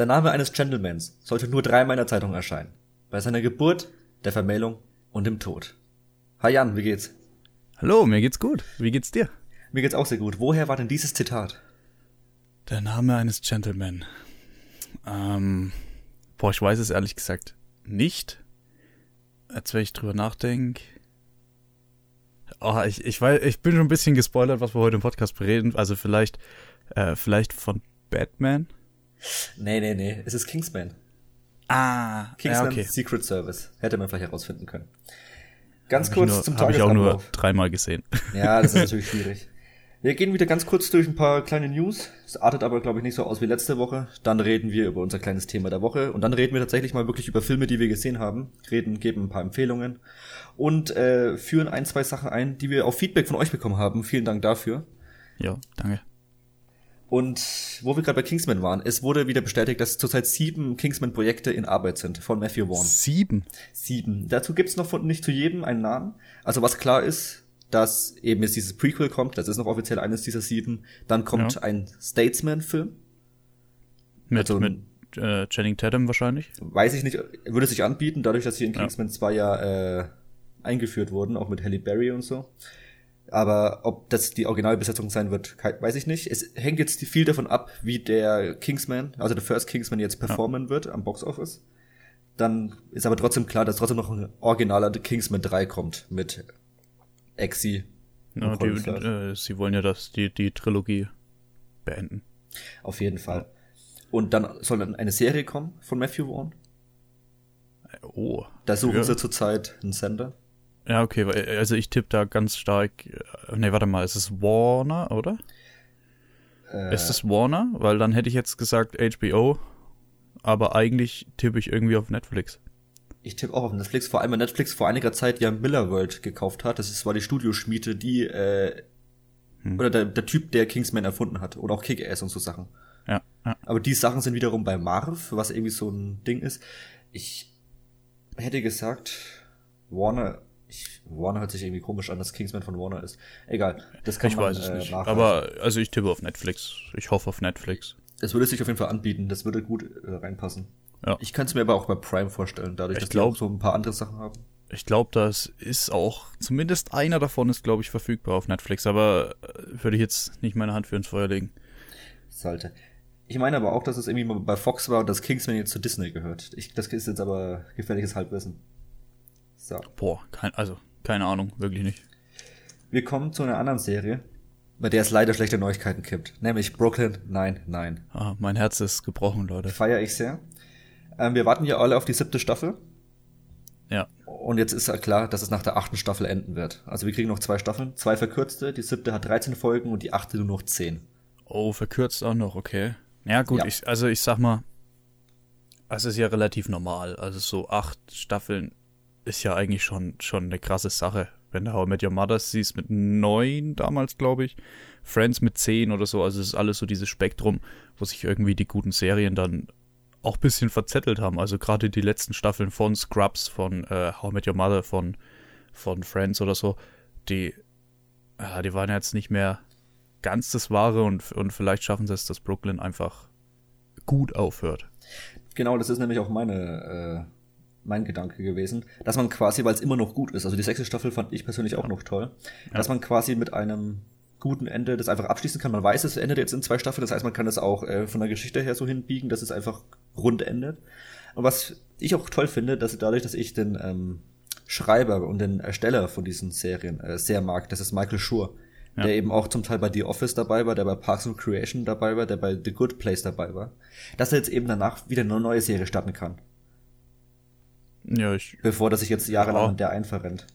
Der Name eines Gentlemans sollte nur dreimal in der Zeitung erscheinen. Bei seiner Geburt, der Vermählung und dem Tod. Hi Jan, wie geht's? Hallo, mir geht's gut. Wie geht's dir? Mir geht's auch sehr gut. Woher war denn dieses Zitat? Der Name eines Gentleman. Ähm, boah, ich weiß es ehrlich gesagt nicht. Als wenn ich drüber nachdenke. Oh, ich, ich, weiß, ich bin schon ein bisschen gespoilert, was wir heute im Podcast bereden. Also vielleicht, äh, vielleicht von Batman. Nee, nee, nee. Es ist Kingsman. Ah, Kingsman ja, okay. Secret Service. Hätte man vielleicht herausfinden können. Ganz Hab kurz nur, zum Habe ich auch nur dreimal gesehen. Ja, das ist natürlich schwierig. Wir gehen wieder ganz kurz durch ein paar kleine News. Es artet aber, glaube ich, nicht so aus wie letzte Woche. Dann reden wir über unser kleines Thema der Woche. Und dann reden wir tatsächlich mal wirklich über Filme, die wir gesehen haben. Reden, geben ein paar Empfehlungen. Und äh, führen ein, zwei Sachen ein, die wir auf Feedback von euch bekommen haben. Vielen Dank dafür. Ja, danke. Und wo wir gerade bei Kingsman waren, es wurde wieder bestätigt, dass zurzeit sieben Kingsman-Projekte in Arbeit sind von Matthew Vaughn. Sieben. Sieben. Dazu gibt's noch von, nicht zu jedem einen Namen. Also was klar ist, dass eben jetzt dieses Prequel kommt, das ist noch offiziell eines dieser sieben. Dann kommt Ja. ein Statesman-Film. Mit, Also- mit äh, Channing Tatum wahrscheinlich. Weiß ich nicht, würde sich anbieten, dadurch, dass hier in Ja. Kingsman 2 ja äh, eingeführt wurden, auch mit Halle Berry und so. Aber ob das die Originalbesetzung sein wird, weiß ich nicht. Es hängt jetzt viel davon ab, wie der Kingsman, also der First Kingsman jetzt performen wird am Boxoffice. Dann ist aber trotzdem klar, dass trotzdem noch ein originaler Kingsman 3 kommt mit Exi. Ja, die, äh, sie wollen ja das, die, die Trilogie beenden. Auf jeden Fall. Und dann soll dann eine Serie kommen von Matthew Vaughn. Oh. Da suchen Ja. sie zurzeit einen Sender. Ja, okay, weil- also ich tippe da ganz stark. äh, Nee, warte mal, ist es Warner, oder? Äh, Ist es Warner? Weil dann hätte ich jetzt gesagt HBO, aber eigentlich tippe ich irgendwie auf Netflix. Ich tippe auch auf Netflix, vor allem weil Netflix vor einiger Zeit ja Miller World gekauft hat. Das ist war die Studioschmiede, die äh, Hm. oder der, der Typ, der Kingsman erfunden hat oder auch Kick-Ass und so Sachen. Ja, ja. Aber die Sachen sind wiederum bei Marv, was irgendwie so ein Ding ist. Ich hätte gesagt, Warner, ich, Warner hört sich irgendwie komisch an, dass Kingsman von Warner ist. Egal, das kann Ich man weiß es äh, nicht. nachreichen. Aber also ich tippe auf Netflix. Ich hoffe auf Netflix. es würde sich auf jeden Fall anbieten, das würde gut äh, reinpassen. Ja. Ich könnte es mir aber auch bei Prime vorstellen, dadurch, Ich dass glaub- die auch so ein paar andere Sachen haben. Ich glaube, das ist auch, zumindest einer davon ist, glaube ich, verfügbar auf Netflix, aber äh, würde ich jetzt nicht meine Hand für ins Feuer legen. Sollte. Ich meine aber auch, dass es irgendwie mal bei Fox war und dass Kingsman jetzt zu Disney gehört. Ich, das ist jetzt aber gefährliches Halbwissen. So. Boah, kein, also, keine Ahnung, wirklich nicht. Wir kommen zu einer anderen Serie, bei der es leider schlechte Neuigkeiten gibt. Nämlich Brooklyn, nein, nein. Ah, mein Herz ist gebrochen, Leute. Feier ich sehr. Ähm, wir warten ja alle auf die siebte Staffel. Ja, Und jetzt ist ja klar, dass es nach der achten Staffel enden wird. Also wir kriegen noch zwei Staffeln, zwei verkürzte. Die siebte hat 13 Folgen und die achte nur noch 10. Oh, verkürzt auch noch, okay. Ja, gut, Ja. Ich, also ich sag mal, es ist ja relativ normal. Also so acht Staffeln ist ja eigentlich schon, schon eine krasse Sache. Wenn du How I Met Your Mother siehst mit neun damals, glaube ich, Friends mit zehn oder so, also es ist alles so dieses Spektrum, wo sich irgendwie die guten Serien dann auch ein bisschen verzettelt haben. Also gerade die letzten Staffeln von Scrubs, von äh, How I Met Your Mother, von, von Friends oder so, die, ja, die waren jetzt nicht mehr ganz das Wahre und, und vielleicht schaffen sie es, dass Brooklyn einfach gut aufhört. Genau, das ist nämlich auch meine, äh, mein Gedanke gewesen, dass man quasi, weil es immer noch gut ist, also die sechste Staffel fand ich persönlich auch noch toll, dass man quasi mit einem guten Ende das einfach abschließen kann. Man weiß, es endet jetzt in zwei Staffeln, das heißt, man kann es auch äh, von der Geschichte her so hinbiegen, dass es einfach rund endet. Und was ich auch toll finde, dass dadurch, dass ich den ähm, Schreiber und den Ersteller von diesen Serien äh, sehr mag, das ist Michael Schur, Ja. der eben auch zum Teil bei The Office dabei war, der bei Parks and Creation dabei war, der bei The Good Place dabei war, dass er jetzt eben danach wieder eine neue Serie starten kann, Ja, ich, bevor das sich jetzt jahrelang Ja. der einen verrennt.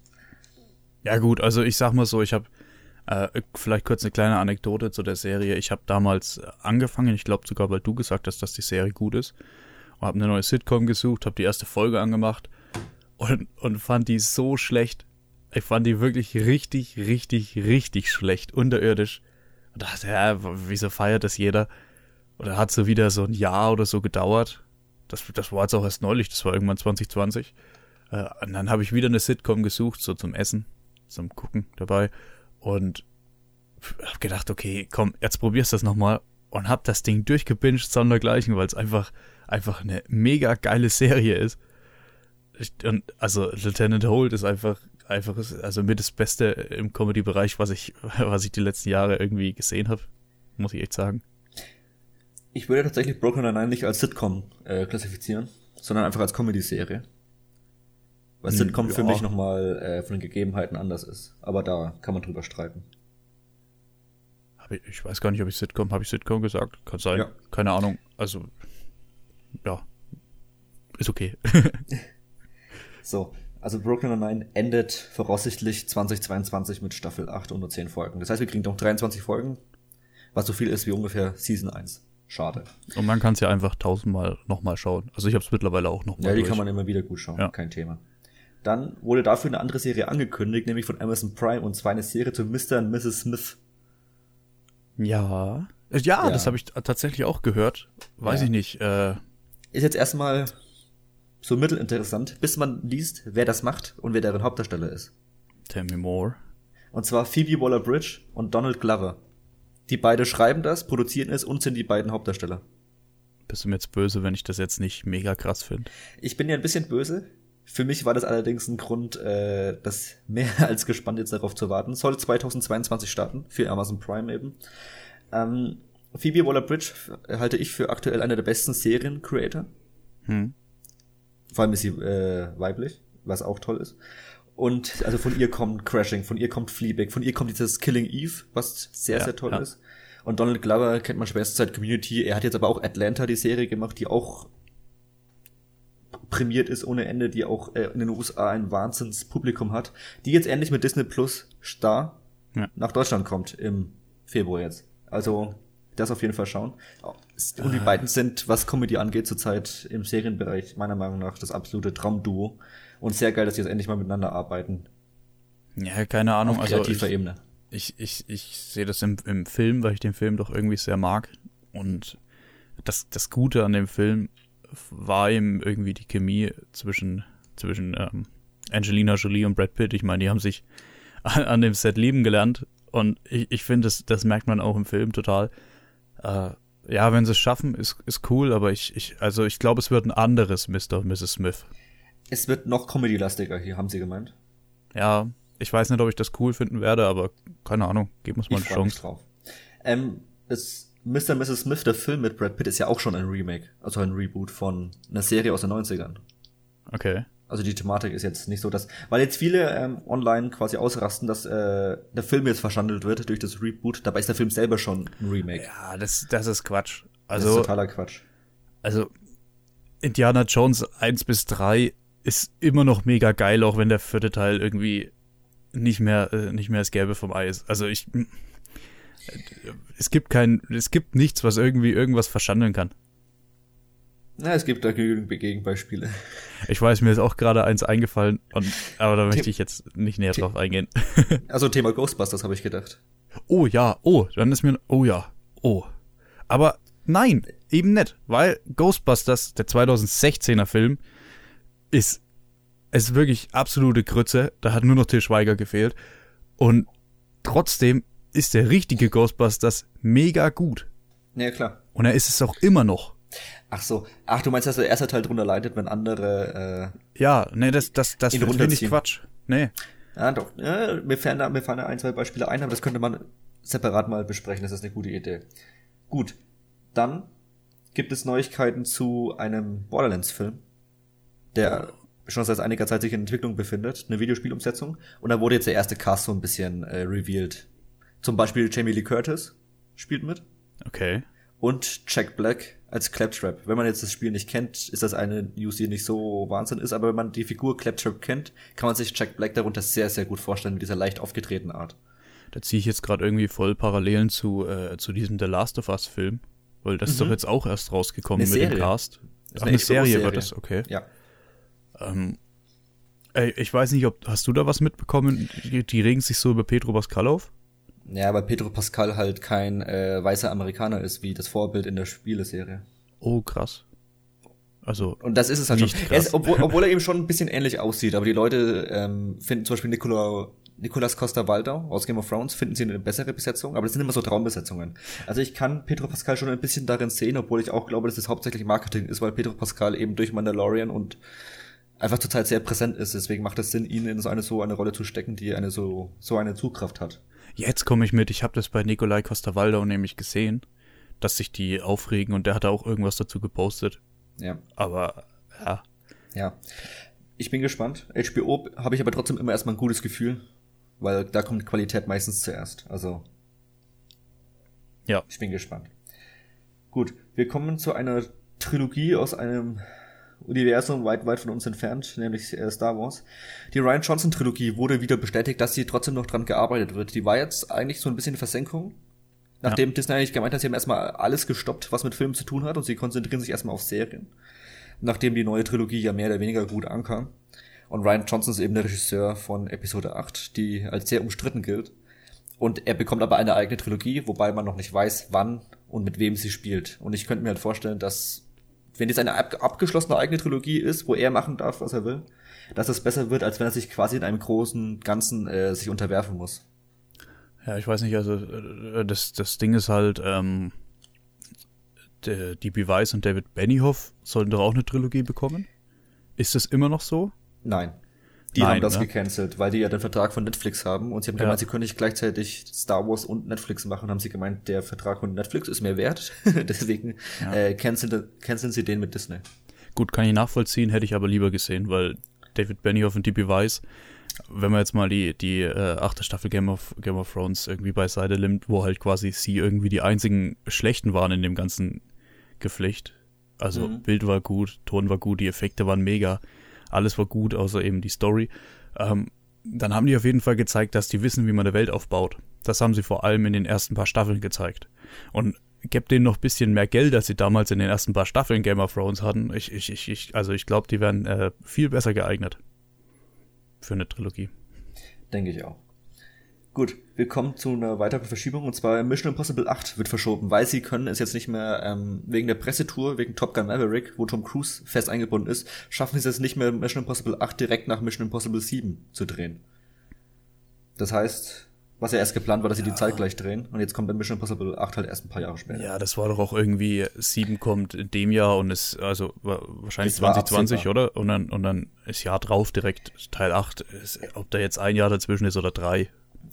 ja gut, also ich sag mal so, ich habe äh, vielleicht kurz eine kleine Anekdote zu der Serie. Ich habe damals angefangen, ich glaube sogar, weil du gesagt hast, dass die Serie gut ist, und habe eine neue Sitcom gesucht, habe die erste Folge angemacht und, und fand die so schlecht. Ich fand die wirklich richtig, richtig, richtig schlecht, unterirdisch. Und dachte, ja, wieso feiert das jeder? Oder hat so wieder so ein Jahr oder so gedauert. Das, das war jetzt auch erst neulich, das war irgendwann 2020. Äh, und dann habe ich wieder eine Sitcom gesucht, so zum Essen, zum Gucken dabei. Und hab gedacht, okay, komm, jetzt probierst du das nochmal. Und hab das Ding durchgebinged, sondergleichen, weil es einfach, einfach eine mega geile Serie ist. Und also Lieutenant Holt ist einfach einfach also mit das Beste im Comedy-Bereich, was ich was ich die letzten Jahre irgendwie gesehen habe, muss ich echt sagen. Ich würde tatsächlich Broken Nine nicht als Sitcom äh, klassifizieren, sondern einfach als Comedy-Serie. Weil hm, Sitcom ja. für mich nochmal äh, von den Gegebenheiten anders ist. Aber da kann man drüber streiten. Ich, ich weiß gar nicht, ob ich Sitcom, habe ich Sitcom gesagt? Kann sein. Ja. Keine Ahnung. Also, ja. Ist okay. so, also Brooklyn Nine endet voraussichtlich 2022 mit Staffel 8 und nur 10 Folgen. Das heißt, wir kriegen noch 23 Folgen, was so viel ist wie ungefähr Season 1. Schade. Und man kann es ja einfach tausendmal nochmal schauen. Also ich habe es mittlerweile auch nochmal. Ja, die durch. kann man immer wieder gut schauen, ja. kein Thema. Dann wurde dafür eine andere Serie angekündigt, nämlich von Amazon Prime, und zwar eine Serie zu Mr. und Mrs. Smith. Ja. Ja, ja. das habe ich tatsächlich auch gehört. Weiß ja. ich nicht. Äh, ist jetzt erstmal so mittelinteressant, bis man liest, wer das macht und wer deren Hauptdarsteller ist. Tell me more. Und zwar Phoebe Waller-Bridge und Donald Glover. Die beide schreiben das, produzieren es und sind die beiden Hauptdarsteller. Bist du mir jetzt böse, wenn ich das jetzt nicht mega krass finde? Ich bin ja ein bisschen böse. Für mich war das allerdings ein Grund, äh, das mehr als gespannt jetzt darauf zu warten. Soll 2022 starten, für Amazon Prime eben. Ähm, Phoebe Waller-Bridge halte ich für aktuell einer der besten Serien-Creator. Hm. Vor allem ist sie äh, weiblich, was auch toll ist. Und also von ihr kommt Crashing, von ihr kommt Fleabag, von ihr kommt dieses Killing Eve, was sehr, ja, sehr toll ja. ist. Und Donald Glover kennt man schwerst seit Community. Er hat jetzt aber auch Atlanta, die Serie gemacht, die auch prämiert ist ohne Ende, die auch äh, in den USA ein Wahnsinnspublikum hat, die jetzt endlich mit Disney Plus Star ja. nach Deutschland kommt im Februar jetzt. Also das auf jeden Fall schauen. Und die beiden sind, was Comedy angeht, zurzeit im Serienbereich meiner Meinung nach das absolute Traumduo. Und sehr geil, dass sie jetzt endlich mal miteinander arbeiten. Ja, keine Ahnung. Auf kreativer also ich, Ebene. Ich, ich, ich sehe das im, im Film, weil ich den Film doch irgendwie sehr mag. Und das, das Gute an dem Film war eben irgendwie die Chemie zwischen, zwischen ähm, Angelina Jolie und Brad Pitt. Ich meine, die haben sich an, an dem Set lieben gelernt. Und ich, ich finde, das, das merkt man auch im Film total. Äh, ja, wenn sie es schaffen, ist, ist cool, aber ich, ich, also ich glaube, es wird ein anderes Mr. und Mrs. Smith. Es wird noch comedy-lastiger hier, haben sie gemeint. Ja, ich weiß nicht, ob ich das cool finden werde, aber keine Ahnung, geben wir mal eine Chance. drauf. Ähm, das Mr. und Mrs. Smith, der Film mit Brad Pitt, ist ja auch schon ein Remake, also ein Reboot von einer Serie aus den 90ern. Okay. Also die Thematik ist jetzt nicht so, dass, weil jetzt viele ähm, online quasi ausrasten, dass äh, der Film jetzt verschandelt wird durch das Reboot. Dabei ist der Film selber schon ein Remake. Ja, das, das ist Quatsch. Also, das ist totaler Quatsch. Also Indiana Jones 1 bis 3 ist immer noch mega geil, auch wenn der vierte Teil irgendwie nicht mehr, äh, nicht mehr das Gelbe vom Eis. Also ich, äh, es gibt kein, es gibt nichts, was irgendwie irgendwas verschandeln kann. Na, es gibt da genügend Gegenbeispiele. Ich weiß, mir ist auch gerade eins eingefallen, und, aber da möchte ich jetzt nicht näher drauf eingehen. Also Thema Ghostbusters habe ich gedacht. Oh ja, oh, dann ist mir, oh ja, oh. Aber nein, eben nicht, weil Ghostbusters, der 2016er Film, ist, ist wirklich absolute Grütze. Da hat nur noch Til Schweiger gefehlt. Und trotzdem ist der richtige Ghostbusters mega gut. Ja, klar. Und er ist es auch immer noch. Ach so. Ach, du meinst, dass der erste Teil drunter leidet, wenn andere äh, Ja, nee, das, das, das finde ich Quatsch. Nee. Ja, doch. Ja, mir, fallen da, mir fallen da ein, zwei Beispiele ein, aber das könnte man separat mal besprechen. Das ist eine gute Idee. Gut. Dann gibt es Neuigkeiten zu einem Borderlands-Film, der schon seit einiger Zeit sich in Entwicklung befindet. Eine Videospielumsetzung. Und da wurde jetzt der erste Cast so ein bisschen äh, revealed. Zum Beispiel Jamie Lee Curtis spielt mit. Okay. Und Jack Black als Claptrap. Wenn man jetzt das Spiel nicht kennt, ist das eine News, die nicht so Wahnsinn ist, aber wenn man die Figur Claptrap kennt, kann man sich Jack Black darunter sehr, sehr gut vorstellen mit dieser leicht aufgetretenen Art. Da ziehe ich jetzt gerade irgendwie voll Parallelen zu, äh, zu diesem The Last of Us Film, weil das mhm. ist doch jetzt auch erst rausgekommen eine mit Serie. dem Cast. Ach, eine, eine Serie, Serie wird das, okay. Ja. Ähm, ey, ich weiß nicht, ob hast du da was mitbekommen? Die, die regen sich so über Pedro Pascal auf? Ja, weil Pedro Pascal halt kein äh, weißer Amerikaner ist, wie das Vorbild in der Spieleserie. Oh, krass. Also. Und das ist es halt schon. Er ist, obwohl, obwohl er eben schon ein bisschen ähnlich aussieht, aber die Leute ähm, finden zum Beispiel Nicola, Nicolas Costa-Waldau aus Game of Thrones finden sie eine bessere Besetzung, aber das sind immer so Traumbesetzungen. Also ich kann Pedro Pascal schon ein bisschen darin sehen, obwohl ich auch glaube, dass es hauptsächlich Marketing ist, weil Pedro Pascal eben durch Mandalorian und einfach zurzeit sehr präsent ist. Deswegen macht es Sinn, ihn in so eine so eine Rolle zu stecken, die eine so so eine Zugkraft hat. Jetzt komme ich mit. Ich habe das bei Nikolai Costa-Waldau nämlich gesehen, dass sich die aufregen und der hat auch irgendwas dazu gepostet. Ja. Aber ja. Ja. Ich bin gespannt. HBO habe ich aber trotzdem immer erstmal ein gutes Gefühl, weil da kommt Qualität meistens zuerst. Also. Ja. Ich bin gespannt. Gut, wir kommen zu einer Trilogie aus einem Universum weit, weit von uns entfernt, nämlich äh, Star Wars. Die Ryan Johnson Trilogie wurde wieder bestätigt, dass sie trotzdem noch dran gearbeitet wird. Die war jetzt eigentlich so ein bisschen Versenkung. Nachdem ja. Disney eigentlich gemeint hat, sie haben erstmal alles gestoppt, was mit Filmen zu tun hat und sie konzentrieren sich erstmal auf Serien. Nachdem die neue Trilogie ja mehr oder weniger gut ankam. Und Ryan Johnson ist eben der Regisseur von Episode 8, die als sehr umstritten gilt. Und er bekommt aber eine eigene Trilogie, wobei man noch nicht weiß, wann und mit wem sie spielt. Und ich könnte mir halt vorstellen, dass wenn jetzt eine ab abgeschlossene eigene Trilogie ist, wo er machen darf, was er will, dass es besser wird, als wenn er sich quasi in einem großen Ganzen äh, sich unterwerfen muss. Ja, ich weiß nicht, also äh, das, das Ding ist halt, ähm, die, die Beweis und David Benioff sollten doch auch eine Trilogie bekommen. Ist das immer noch so? Nein. Die Nein, haben das ne? gecancelt, weil die ja den Vertrag von Netflix haben und sie haben ja. gemeint, sie können nicht gleichzeitig Star Wars und Netflix machen, haben sie gemeint, der Vertrag von Netflix ist mehr wert, deswegen ja. äh, canceln, canceln sie den mit Disney. Gut, kann ich nachvollziehen, hätte ich aber lieber gesehen, weil David Benioff und die Beweis, wenn man jetzt mal die, die äh, achte Staffel Game of, Game of Thrones irgendwie beiseite nimmt, wo halt quasi sie irgendwie die einzigen Schlechten waren in dem ganzen Geflecht. Also mhm. Bild war gut, Ton war gut, die Effekte waren mega alles war gut, außer eben die Story. Ähm, dann haben die auf jeden Fall gezeigt, dass die wissen, wie man eine Welt aufbaut. Das haben sie vor allem in den ersten paar Staffeln gezeigt. Und gebt denen noch ein bisschen mehr Geld, als sie damals in den ersten paar Staffeln Game of Thrones hatten. Ich, ich, ich, ich also ich glaube, die wären äh, viel besser geeignet für eine Trilogie. Denke ich auch. Gut, wir kommen zu einer weiteren Verschiebung und zwar Mission Impossible 8 wird verschoben, weil sie können es jetzt nicht mehr ähm, wegen der Pressetour, wegen Top Gun Maverick, wo Tom Cruise fest eingebunden ist, schaffen sie es nicht mehr Mission Impossible 8 direkt nach Mission Impossible 7 zu drehen. Das heißt, was ja erst geplant war, dass sie ja. die Zeit gleich drehen und jetzt kommt dann Mission Impossible 8 halt erst ein paar Jahre später. Ja, das war doch auch irgendwie 7 kommt in dem Jahr und ist also wahrscheinlich 2020, oder? Und dann und dann ist Jahr drauf direkt Teil 8, ist, ob da jetzt ein Jahr dazwischen ist oder drei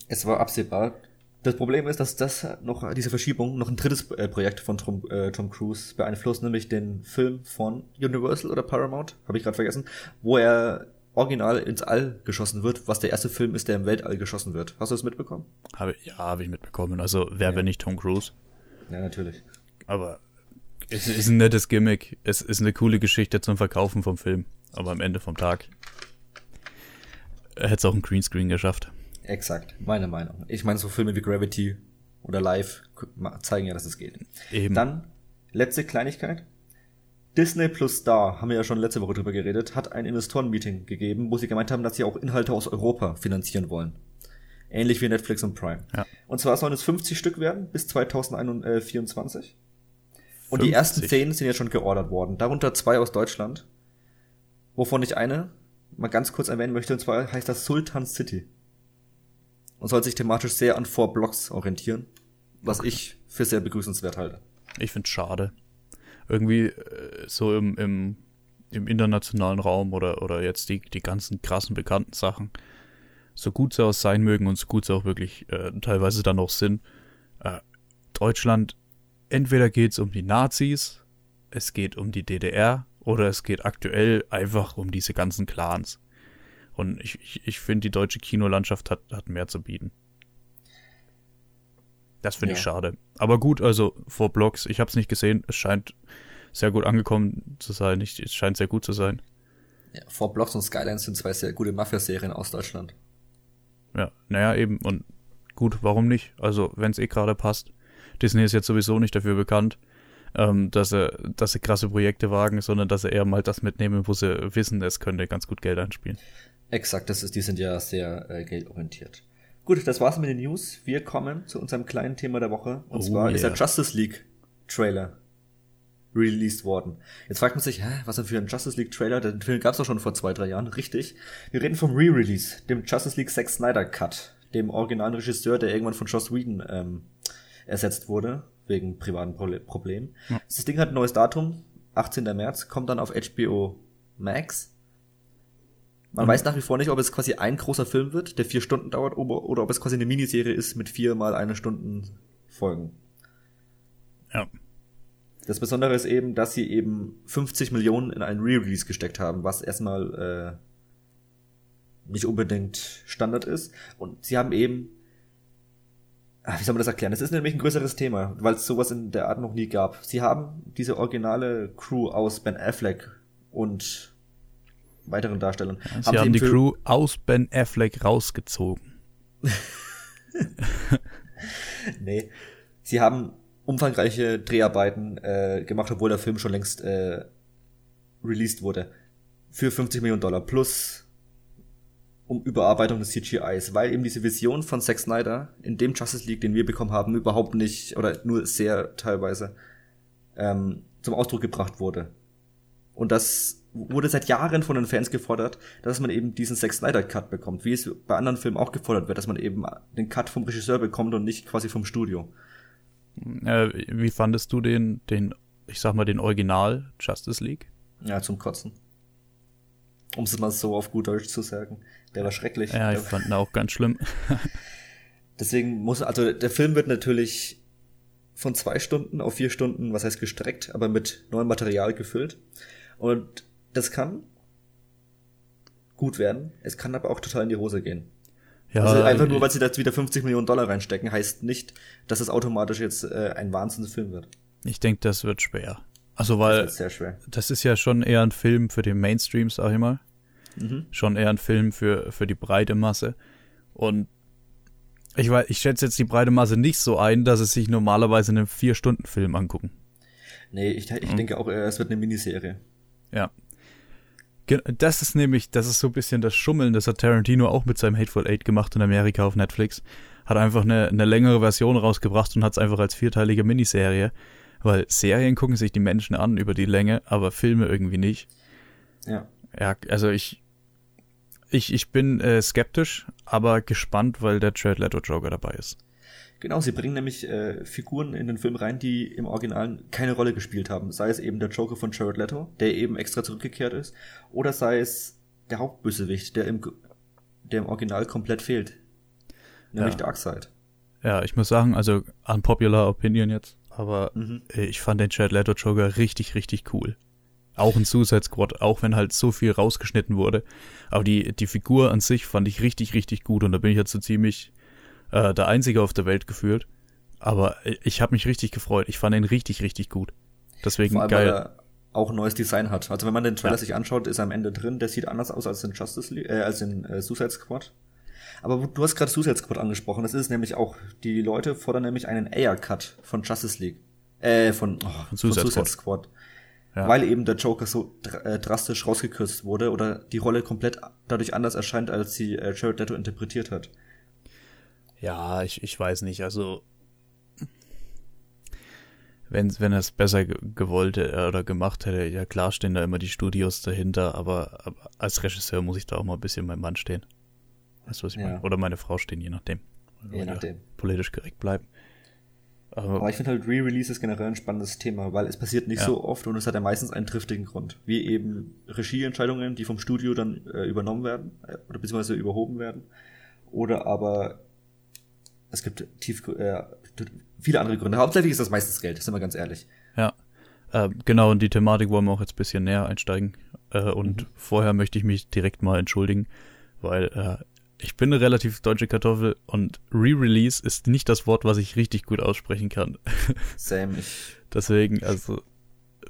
es war absehbar. Das Problem ist, dass das noch, diese Verschiebung, noch ein drittes äh, Projekt von Tom, äh, Tom Cruise beeinflusst, nämlich den Film von Universal oder Paramount, habe ich gerade vergessen, wo er original ins All geschossen wird, was der erste Film ist, der im Weltall geschossen wird. Hast du das mitbekommen? Habe, ja, habe ich mitbekommen. Also, wer ja. wenn nicht Tom Cruise? Ja, natürlich. Aber es ist ein nettes Gimmick. Es ist eine coole Geschichte zum Verkaufen vom Film. Aber am Ende vom Tag hätte es auch ein Greenscreen geschafft. Exakt, meine Meinung. Ich meine, so Filme wie Gravity oder Live zeigen ja, dass es geht. Eben. Dann, letzte Kleinigkeit. Disney plus Star, haben wir ja schon letzte Woche drüber geredet, hat ein Investoren-Meeting gegeben, wo sie gemeint haben, dass sie auch Inhalte aus Europa finanzieren wollen. Ähnlich wie Netflix und Prime. Ja. Und zwar sollen es 50 Stück werden bis 2024. Und 50. die ersten 10 sind ja schon geordert worden, darunter zwei aus Deutschland, wovon ich eine mal ganz kurz erwähnen möchte, und zwar heißt das Sultan City und soll sich thematisch sehr an Four Blocks orientieren, was okay. ich für sehr begrüßenswert halte. Ich finde schade. Irgendwie äh, so im, im, im internationalen Raum oder, oder jetzt die, die ganzen krassen bekannten Sachen, so gut sie auch sein mögen und so gut sie auch wirklich äh, teilweise dann auch sind, äh, Deutschland, entweder geht es um die Nazis, es geht um die DDR oder es geht aktuell einfach um diese ganzen Clans. Und ich, ich, ich finde, die deutsche Kinolandschaft hat, hat mehr zu bieten. Das finde ja. ich schade. Aber gut, also vor Blogs, ich habe es nicht gesehen. Es scheint sehr gut angekommen zu sein. Ich, es scheint sehr gut zu sein. Ja, vor Blocks und Skylines sind zwei sehr gute Mafia-Serien aus Deutschland. Ja, naja, eben. Und gut, warum nicht? Also, wenn es eh gerade passt. Disney ist jetzt sowieso nicht dafür bekannt, ähm, dass, sie, dass sie krasse Projekte wagen, sondern dass sie eher mal das mitnehmen, wo sie wissen, es könnte ganz gut Geld einspielen. Exakt, das ist, die sind ja sehr äh, geldorientiert. Gut, das war's mit den News. Wir kommen zu unserem kleinen Thema der Woche. Und oh, zwar yeah. ist der Justice League Trailer released worden. Jetzt fragt man sich, hä, was denn für ein Justice League Trailer? Den Film gab's doch schon vor zwei, drei Jahren. Richtig. Wir reden vom Re-Release, dem Justice League Zack Snyder Cut, dem originalen Regisseur, der irgendwann von Joss Whedon ähm, ersetzt wurde, wegen privaten Pro Problemen. Ja. Das Ding hat ein neues Datum, 18. März, kommt dann auf HBO Max. Man mhm. weiß nach wie vor nicht, ob es quasi ein großer Film wird, der vier Stunden dauert, oder ob es quasi eine Miniserie ist mit vier mal eine Stunden Folgen. Ja. Das Besondere ist eben, dass sie eben 50 Millionen in einen Re-Release gesteckt haben, was erstmal äh, nicht unbedingt Standard ist. Und sie haben eben, ach, wie soll man das erklären? Es ist nämlich ein größeres Thema, weil es sowas in der Art noch nie gab. Sie haben diese originale Crew aus Ben Affleck und weiteren Darstellern. Sie haben, haben die Crew aus Ben Affleck rausgezogen. nee. Sie haben umfangreiche Dreharbeiten äh, gemacht, obwohl der Film schon längst äh, released wurde. Für 50 Millionen Dollar plus um Überarbeitung des CGIs, weil eben diese Vision von Zack Snyder in dem Justice League, den wir bekommen haben, überhaupt nicht oder nur sehr teilweise ähm, zum Ausdruck gebracht wurde. Und das wurde seit Jahren von den Fans gefordert, dass man eben diesen Zack Snyder Cut bekommt, wie es bei anderen Filmen auch gefordert wird, dass man eben den Cut vom Regisseur bekommt und nicht quasi vom Studio. Äh, wie fandest du den, den, ich sag mal, den Original Justice League? Ja, zum Kotzen. Um es mal so auf gut Deutsch zu sagen. Der war schrecklich. Ja, ich fand ihn auch ganz schlimm. Deswegen muss, also der Film wird natürlich von zwei Stunden auf vier Stunden, was heißt gestreckt, aber mit neuem Material gefüllt. Und das kann gut werden. Es kann aber auch total in die Hose gehen. Ja, also einfach nur, weil sie da wieder 50 Millionen Dollar reinstecken, heißt nicht, dass es automatisch jetzt äh, ein Wahnsinnsfilm wird. Ich denke, das wird schwer. Also weil das, sehr schwer. das ist ja schon eher ein Film für den Mainstream, sag ich mal. Mhm. Schon eher ein Film für, für die breite Masse. Und ich weiß, ich schätze jetzt die breite Masse nicht so ein, dass es sich normalerweise einen Vier-Stunden-Film angucken. Nee, ich, ich mhm. denke auch, äh, es wird eine Miniserie. Ja, das ist nämlich, das ist so ein bisschen das Schummeln, das hat Tarantino auch mit seinem Hateful Eight gemacht in Amerika auf Netflix. Hat einfach eine, eine längere Version rausgebracht und hat es einfach als vierteilige Miniserie. Weil Serien gucken sich die Menschen an über die Länge, aber Filme irgendwie nicht. Ja. Ja, also ich, ich, ich bin äh, skeptisch, aber gespannt, weil der Jared Leto Joker dabei ist. Genau, sie bringen nämlich äh, Figuren in den Film rein, die im Originalen keine Rolle gespielt haben. Sei es eben der Joker von Jared Leto, der eben extra zurückgekehrt ist, oder sei es der Hauptbösewicht, der im, der im Original komplett fehlt. Nämlich ja. Darkseid. Ja, ich muss sagen, also unpopular Opinion jetzt, aber mhm. Äh, ich fand den Jared Leto Joker richtig, richtig cool. Auch ein Suicide Squad, auch wenn halt so viel rausgeschnitten wurde. Aber die, die Figur an sich fand ich richtig, richtig gut und da bin ich jetzt so ziemlich äh, der Einzige auf der Welt gefühlt. Aber ich habe mich richtig gefreut. Ich fand ihn richtig, richtig gut. Deswegen Vor allem, geil. Weil er auch ein neues Design hat. Also wenn man den Trailer ja. sich anschaut, ist er am Ende drin. Der sieht anders aus als in Justice League, äh, als in äh, Suicide Squad. Aber du hast gerade Suicide Squad angesprochen. Das ist nämlich auch, die Leute fordern nämlich einen Air-Cut von Justice League. Äh, von, oh, von Suicide, von Suicide Squad. Squad. Ja. Weil eben der Joker so dr äh, drastisch rausgekürzt wurde oder die Rolle komplett dadurch anders erscheint, als sie äh, Jared Leto interpretiert hat. Ja, ich, ich weiß nicht. Also, wenn, wenn er es besser gewollt oder gemacht hätte, ja klar stehen da immer die Studios dahinter, aber, aber als Regisseur muss ich da auch mal ein bisschen mein Mann stehen. Weißt du, was ich ja. meine? Oder meine Frau stehen, je nachdem. Je nachdem. Politisch korrekt bleiben. Aber, aber ich finde halt Re-Release ist generell ein spannendes Thema, weil es passiert nicht ja. so oft und es hat ja meistens einen triftigen Grund. Wie eben Regieentscheidungen, die vom Studio dann äh, übernommen werden, äh, oder beziehungsweise überhoben werden. Oder aber es gibt tief, äh, viele andere Gründe. Hauptsächlich ist das meistens Geld, sind wir ganz ehrlich. Ja. Äh, genau, und die Thematik wollen wir auch jetzt ein bisschen näher einsteigen. Äh, und mhm. vorher möchte ich mich direkt mal entschuldigen, weil äh, ich bin eine relativ deutsche Kartoffel und Re-Release ist nicht das Wort, was ich richtig gut aussprechen kann. Same. Ich Deswegen, also,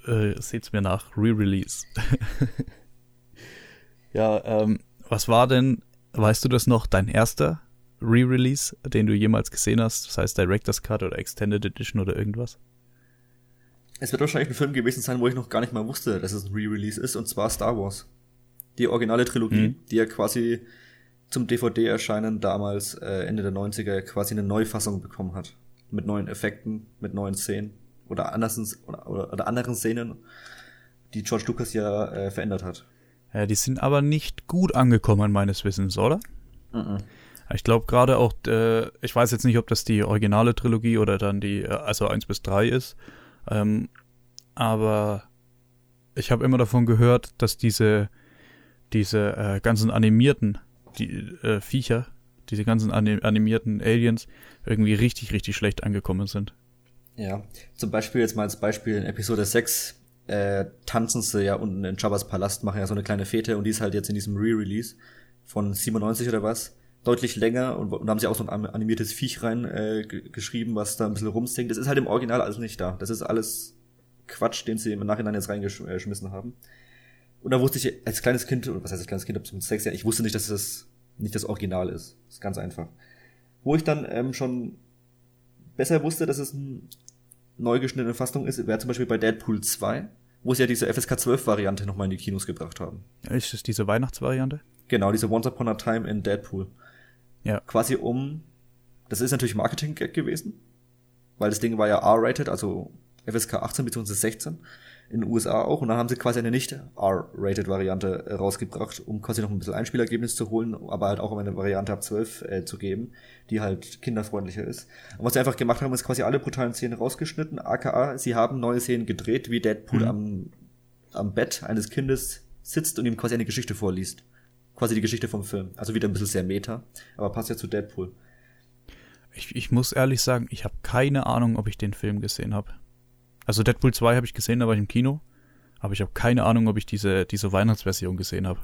äh, seht's mir nach. Re-Release. ja, ähm, was war denn, weißt du das noch, dein erster Re-Release, den du jemals gesehen hast? Das heißt Director's Cut oder Extended Edition oder irgendwas? Es wird wahrscheinlich ein Film gewesen sein, wo ich noch gar nicht mal wusste, dass es ein Re-Release ist, und zwar Star Wars. Die originale Trilogie, mhm. die ja quasi zum DVD-Erscheinen damals äh, Ende der 90er quasi eine Neufassung bekommen hat. Mit neuen Effekten, mit neuen Szenen oder, anders, oder, oder anderen Szenen, die George Lucas ja äh, verändert hat. Ja, die sind aber nicht gut angekommen, meines Wissens, oder? Mhm. Ich glaube gerade auch, äh, ich weiß jetzt nicht, ob das die originale Trilogie oder dann die, äh, also 1 bis 3 ist, ähm, aber ich habe immer davon gehört, dass diese, diese äh, ganzen animierten die, äh, Viecher, diese ganzen animierten Aliens irgendwie richtig, richtig schlecht angekommen sind. Ja, zum Beispiel jetzt mal als Beispiel in Episode 6 äh, tanzen sie ja unten in Jabba's Palast, machen ja so eine kleine Fete und die ist halt jetzt in diesem Re-Release von 97 oder was deutlich länger und, und haben sie auch so ein animiertes Viech rein äh, geschrieben, was da ein bisschen rumsingt. Das ist halt im Original alles nicht da. Das ist alles Quatsch, den sie im Nachhinein jetzt reingeschmissen haben. Und da wusste ich als kleines Kind, oder was heißt als kleines Kind, ob mit sechs Jahren, ich wusste nicht, dass das nicht das Original ist. Das ist ganz einfach. Wo ich dann ähm, schon besser wusste, dass es eine neu geschnittene Fassung ist, wäre zum Beispiel bei Deadpool 2, wo sie ja diese FSK 12 Variante nochmal in die Kinos gebracht haben. Ist es diese Weihnachtsvariante? Genau, diese Once Upon a Time in Deadpool. Ja. Quasi um, das ist natürlich Marketing-Gag gewesen, weil das Ding war ja R-rated, also FSK 18 bzw. 16 in den USA auch und dann haben sie quasi eine nicht R-rated Variante äh, rausgebracht, um quasi noch ein bisschen Einspielergebnis zu holen, aber halt auch um eine Variante ab 12 äh, zu geben, die halt kinderfreundlicher ist. Und was sie einfach gemacht haben, ist quasi alle brutalen Szenen rausgeschnitten, aka sie haben neue Szenen gedreht, wie Deadpool mhm. am, am Bett eines Kindes sitzt und ihm quasi eine Geschichte vorliest. Quasi die Geschichte vom Film. Also wieder ein bisschen sehr meta, aber passt ja zu Deadpool. Ich, ich muss ehrlich sagen, ich habe keine Ahnung, ob ich den Film gesehen habe. Also Deadpool 2 habe ich gesehen, da war ich im Kino. Aber ich habe keine Ahnung, ob ich diese, diese Weihnachtsversion gesehen habe.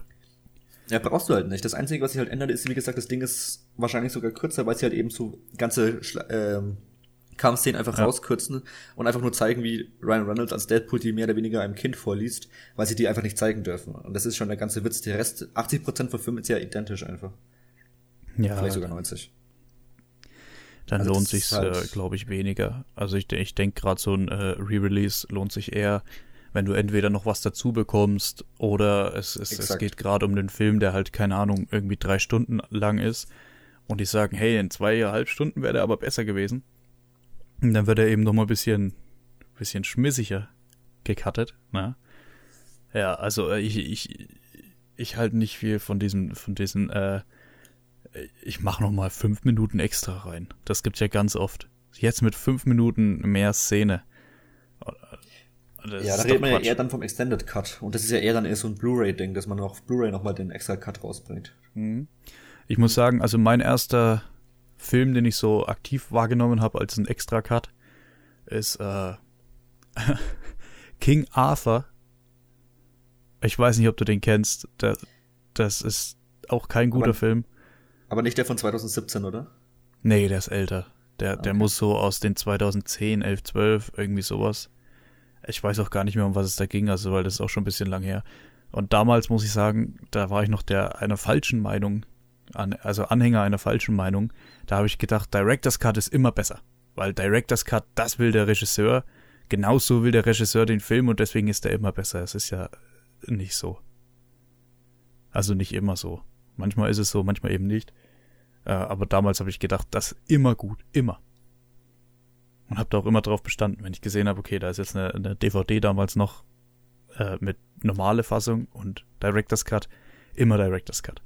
Ja, brauchst du halt nicht. Das Einzige, was sich halt ändert, ist, wie gesagt, das Ding ist wahrscheinlich sogar kürzer, weil sie halt eben so ganze ähm, Kampfszenen einfach ja. rauskürzen und einfach nur zeigen, wie Ryan Reynolds als Deadpool die mehr oder weniger einem Kind vorliest, weil sie die einfach nicht zeigen dürfen. Und das ist schon der ganze Witz. Der Rest, 80% vom Film ist ja identisch einfach. Ja. Vielleicht sogar 90 dann also lohnt sich halt äh, glaube ich, weniger. Also ich, ich denke gerade so ein äh, Re-Release lohnt sich eher, wenn du entweder noch was dazu bekommst oder es, es, es geht gerade um den Film, der halt, keine Ahnung, irgendwie drei Stunden lang ist und die sagen, hey, in zweieinhalb Stunden wäre der aber besser gewesen. Und dann wird er eben noch mal ein bisschen, bisschen schmissiger gecuttet, ne? Ja, also äh, ich, ich, ich halte nicht viel von diesem, von diesen, äh, ich mache noch mal fünf Minuten extra rein. Das gibt's ja ganz oft. Jetzt mit fünf Minuten mehr Szene. Das ja, da redet man ja eher dann vom Extended Cut. Und das ist ja eher dann eher so ein Blu-ray-Ding, dass man auf Blu-ray nochmal den extra Cut rausbringt. Mhm. Ich muss sagen, also mein erster Film, den ich so aktiv wahrgenommen habe als ein extra Cut, ist äh, King Arthur. Ich weiß nicht, ob du den kennst. Das, das ist auch kein guter Aber Film. Aber nicht der von 2017, oder? Nee, der ist älter. Der, okay. der muss so aus den 2010, 11, 12, irgendwie sowas. Ich weiß auch gar nicht mehr, um was es da ging, also weil das ist auch schon ein bisschen lang her. Und damals muss ich sagen, da war ich noch der einer falschen Meinung, an, also Anhänger einer falschen Meinung. Da habe ich gedacht, Director's Cut ist immer besser. Weil Director's Cut, das will der Regisseur. Genauso will der Regisseur den Film und deswegen ist er immer besser. Es ist ja nicht so. Also nicht immer so. Manchmal ist es so, manchmal eben nicht. Äh, aber damals habe ich gedacht, das immer gut, immer. Und habe da auch immer drauf bestanden, wenn ich gesehen habe, okay, da ist jetzt eine, eine DVD damals noch äh, mit normale Fassung und Director's Cut, immer Director's Cut.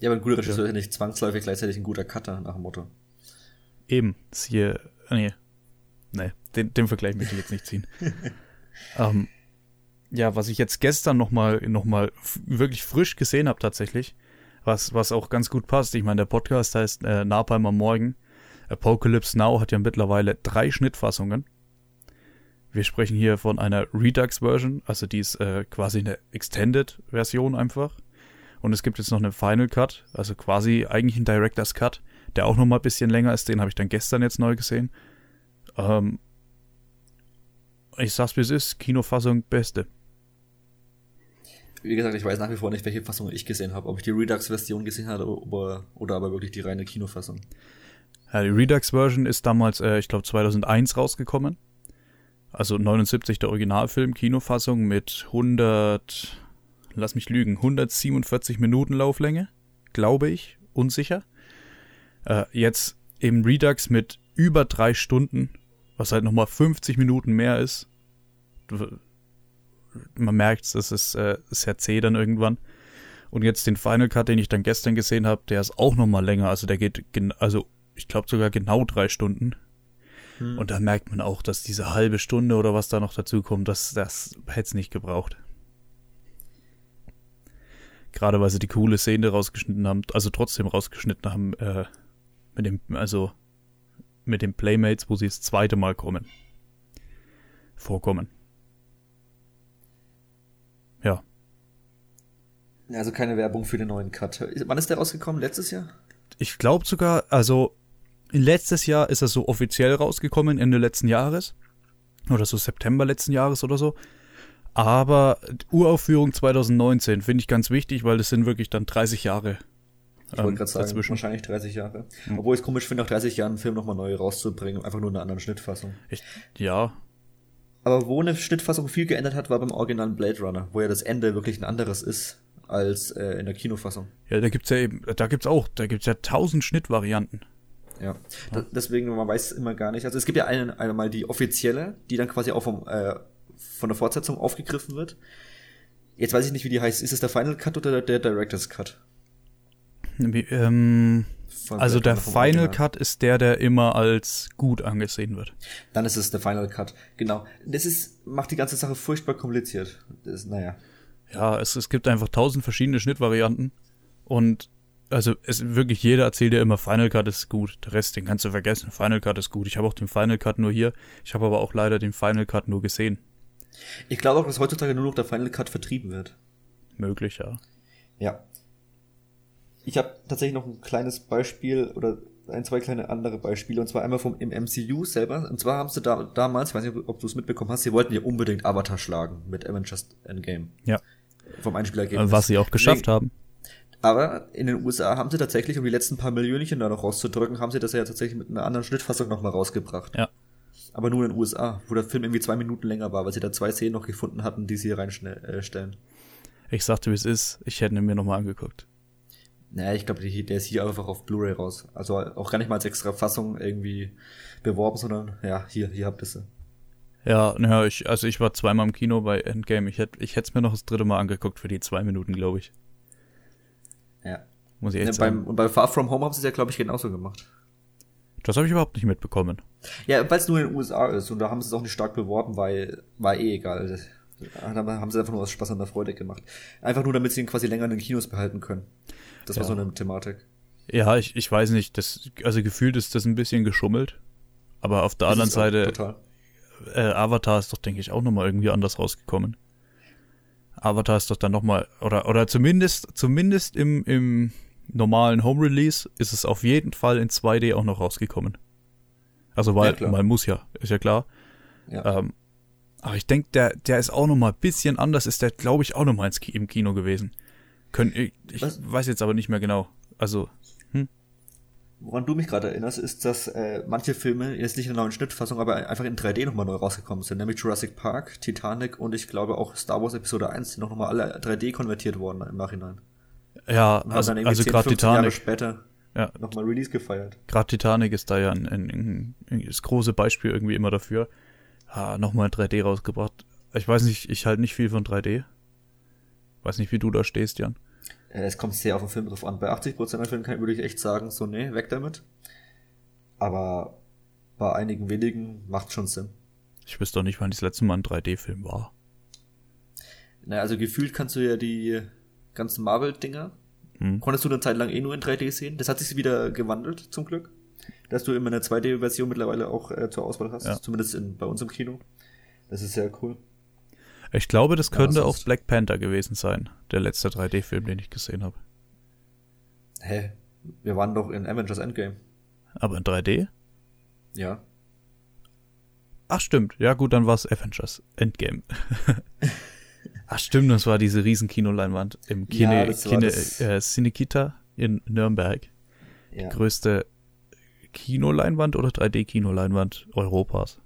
Ja, aber ein guter Regisseur ja. ist ja nicht zwangsläufig gleichzeitig ein guter Cutter nach dem Motto. Eben, siehe, nee, nee, den, den Vergleich möchte ich jetzt nicht ziehen. ähm, ja, was ich jetzt gestern nochmal noch mal wirklich frisch gesehen habe tatsächlich, was, was auch ganz gut passt. Ich meine, der Podcast heißt äh, Napalm am Morgen. Apocalypse Now hat ja mittlerweile drei Schnittfassungen. Wir sprechen hier von einer Redux-Version, also die ist äh, quasi eine Extended-Version einfach. Und es gibt jetzt noch einen Final Cut, also quasi eigentlich ein Director's Cut, der auch nochmal ein bisschen länger ist. Den habe ich dann gestern jetzt neu gesehen. Ähm, ich sag's wie es ist, Kinofassung beste wie gesagt, ich weiß nach wie vor nicht, welche Fassung ich gesehen habe. Ob ich die Redux-Version gesehen habe oder, oder aber wirklich die reine Kinofassung. Ja, die Redux-Version ist damals, äh, ich glaube, 2001 rausgekommen. Also 79 der Originalfilm, Kinofassung mit 100, lass mich lügen, 147 Minuten Lauflänge, glaube ich, unsicher. Äh, jetzt eben Redux mit über drei Stunden, was halt nochmal 50 Minuten mehr ist. Man merkt, das ist äh, sehr zäh dann irgendwann. Und jetzt den Final Cut, den ich dann gestern gesehen habe, der ist auch nochmal länger. Also der geht, also ich glaube sogar genau drei Stunden. Hm. Und da merkt man auch, dass diese halbe Stunde oder was da noch dazu kommt, das, das hätte es nicht gebraucht. Gerade weil sie die coole Szene rausgeschnitten haben, also trotzdem rausgeschnitten haben, äh, mit dem, also mit den Playmates, wo sie das zweite Mal kommen. Vorkommen. Ja. Also keine Werbung für den neuen Cut. Wann ist der rausgekommen? Letztes Jahr? Ich glaube sogar, also letztes Jahr ist er so offiziell rausgekommen, Ende letzten Jahres. Oder so September letzten Jahres oder so. Aber Uraufführung 2019 finde ich ganz wichtig, weil das sind wirklich dann 30 Jahre. Ich wollte ähm, gerade sagen, dazwischen. wahrscheinlich 30 Jahre. Mhm. Obwohl ich es komisch finde, nach 30 Jahren einen Film nochmal neu rauszubringen, einfach nur in einer anderen Schnittfassung. Ich, ja. Aber wo eine Schnittfassung viel geändert hat, war beim originalen Blade Runner, wo ja das Ende wirklich ein anderes ist als äh, in der Kinofassung. Ja, da gibt's ja eben, da gibt's auch, da gibt's ja tausend Schnittvarianten. Ja, da, deswegen, man weiß immer gar nicht. Also es gibt ja eine, einmal die offizielle, die dann quasi auch vom, äh, von der Fortsetzung aufgegriffen wird. Jetzt weiß ich nicht, wie die heißt. Ist es der Final Cut oder der Director's Cut? Ähm, also der Final Cut ist der, der immer als gut angesehen wird. Dann ist es der Final Cut, genau. Das ist, macht die ganze Sache furchtbar kompliziert. Das, naja. Ja, es, es gibt einfach tausend verschiedene Schnittvarianten und also es wirklich jeder erzählt ja immer Final Cut ist gut, der Rest den kannst du vergessen. Final Cut ist gut. Ich habe auch den Final Cut nur hier. Ich habe aber auch leider den Final Cut nur gesehen. Ich glaube auch, dass heutzutage nur noch der Final Cut vertrieben wird. Möglich, ja. Ja. Ich habe tatsächlich noch ein kleines Beispiel oder ein, zwei kleine andere Beispiele und zwar einmal vom im MCU selber. Und zwar haben sie da damals, ich weiß nicht, ob du es mitbekommen hast, sie wollten ja unbedingt Avatar schlagen mit Avengers Endgame. Ja. Vom Einspielergebnis. Was sie auch geschafft Deswegen, haben. Aber in den USA haben sie tatsächlich, um die letzten paar Millionchen da noch rauszudrücken, haben sie das ja tatsächlich mit einer anderen Schnittfassung nochmal rausgebracht. Ja. Aber nur in den USA, wo der Film irgendwie zwei Minuten länger war, weil sie da zwei Szenen noch gefunden hatten, die sie hier reinstellen. Äh, ich sagte, wie es ist, ich hätte ihn mir nochmal angeguckt. Naja, ich glaube, der ist hier einfach auf Blu-ray raus. Also auch gar nicht mal als extra Fassung irgendwie beworben, sondern ja, hier, hier habt ihr sie. Ja, naja, ich, also ich war zweimal im Kino bei Endgame. Ich hätte ich es mir noch das dritte Mal angeguckt für die zwei Minuten, glaube ich. Ja. Muss ich echt ja, sagen. Beim, und bei Far From Home haben sie es ja, glaube ich, genauso gemacht. Das habe ich überhaupt nicht mitbekommen. Ja, weil es nur in den USA ist und da haben sie es auch nicht stark beworben, weil war eh egal. Da haben sie einfach nur aus Spaß an der Freude gemacht. Einfach nur, damit sie ihn quasi länger in den Kinos behalten können. Das ja. war so eine Thematik. Ja, ich, ich weiß nicht, das, also gefühlt ist das ein bisschen geschummelt. Aber auf der das anderen Seite, äh, Avatar ist doch, denke ich, auch nochmal irgendwie anders rausgekommen. Avatar ist doch dann nochmal, oder, oder zumindest, zumindest im, im normalen Home Release ist es auf jeden Fall in 2D auch noch rausgekommen. Also weil, ja, man muss ja, ist ja klar. Ja. Ähm, aber ich denke, der, der ist auch nochmal ein bisschen anders, ist der, glaube ich, auch nochmal im Kino gewesen. Können, ich, ich weiß jetzt aber nicht mehr genau. Also, hm? Woran du mich gerade erinnerst, ist, dass äh, manche Filme jetzt nicht in der neuen Schnittfassung, aber einfach in 3D nochmal neu rausgekommen sind, nämlich Jurassic Park, Titanic und ich glaube auch Star Wars Episode 1 sind noch nochmal alle 3D konvertiert worden im Nachhinein. Ja, also, also gerade Titanic. Jahre später ja. nochmal Release gefeiert. Gerade Titanic ist da ja ein, ein, ein, das große Beispiel irgendwie immer dafür. Ja, nochmal 3D rausgebracht. Ich weiß nicht, ich halte nicht viel von 3D. Weiß nicht, wie du da stehst, Jan. Es kommt sehr auf den Film drauf an. Bei 80% der Filmen würde ich echt sagen, so, nee, weg damit. Aber bei einigen wenigen macht schon Sinn. Ich wüsste doch nicht, wann das letzte Mal ein 3D-Film war. Na, also gefühlt kannst du ja die ganzen Marvel-Dinger, hm. konntest du eine Zeit lang eh nur in 3D sehen. Das hat sich wieder gewandelt, zum Glück. Dass du immer eine 2D-Version mittlerweile auch äh, zur Auswahl hast. Ja. Zumindest in, bei uns im Kino. Das ist sehr cool. Ich glaube, das könnte ja, auch Black Panther gewesen sein, der letzte 3D-Film, den ich gesehen habe. Hä? Wir waren doch in Avengers Endgame. Aber in 3D? Ja. Ach stimmt, ja gut, dann war es Avengers Endgame. Ach stimmt, das war diese riesen Kinoleinwand im Kine, ja, Kine, äh, Cinekita in Nürnberg. Ja. Die größte Kinoleinwand oder 3D-Kinoleinwand Europas.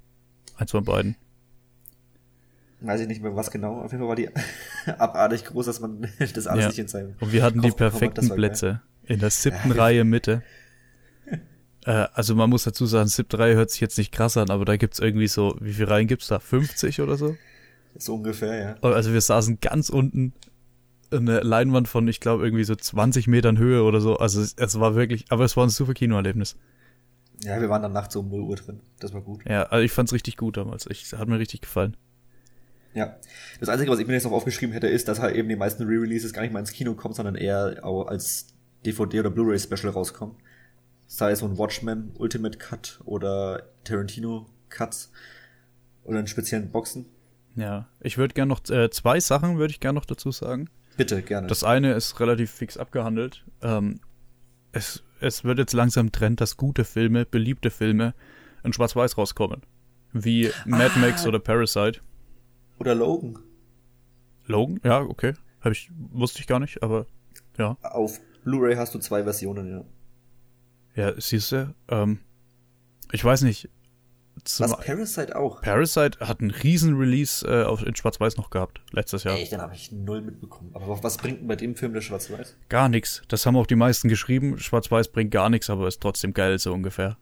Eins von beiden weiß ich nicht mehr was genau. Auf jeden Fall war die abartig groß, dass man das alles ja. nicht in seinem Und wir hatten Kopf die perfekten Plätze. In der siebten. Reihe Mitte. Äh, also man muss dazu sagen, SIP 3 hört sich jetzt nicht krass an, aber da gibt's irgendwie so, wie viel Reihen gibt's da? 50 oder so? So ungefähr, ja. Also wir saßen ganz unten eine Leinwand von, ich glaube, irgendwie so 20 Metern Höhe oder so. Also es, es, war wirklich, aber es war ein super Kinoerlebnis. Ja, wir waren dann nachts um 0 Uhr drin. Das war gut. Ja, also ich fand's richtig gut damals. Ich, hat mir richtig gefallen. Ja. Das Einzige, was ich mir jetzt noch aufgeschrieben hätte, ist, dass halt eben die meisten Re-Releases gar nicht mal ins Kino kommen, sondern eher auch als DVD oder Blu-ray Special rauskommen. Sei es so ein Watchmen Ultimate Cut oder Tarantino Cuts oder einen speziellen Boxen. Ja, ich würde gerne noch äh, zwei Sachen würde ich gerne noch dazu sagen. Bitte, gerne. Das eine ist relativ fix abgehandelt. Ähm, es, es wird jetzt langsam Trend, dass gute Filme, beliebte Filme in Schwarz-Weiß rauskommen. Wie Mad Max ah. oder Parasite. Oder Logan. Logan? Ja, okay. Hab ich, wusste ich gar nicht, aber ja. Auf Blu-ray hast du zwei Versionen, ja. Ja, siehst du, ähm, ich weiß nicht, was Parasite auch? Parasite hat einen riesen Release äh, auf, in Schwarz-Weiß noch gehabt, letztes Jahr. Echt, dann habe ich null mitbekommen. Aber was bringt denn bei dem Film der Schwarz-Weiß? Gar nichts. Das haben auch die meisten geschrieben. Schwarz-Weiß bringt gar nichts, aber ist trotzdem geil, so ungefähr.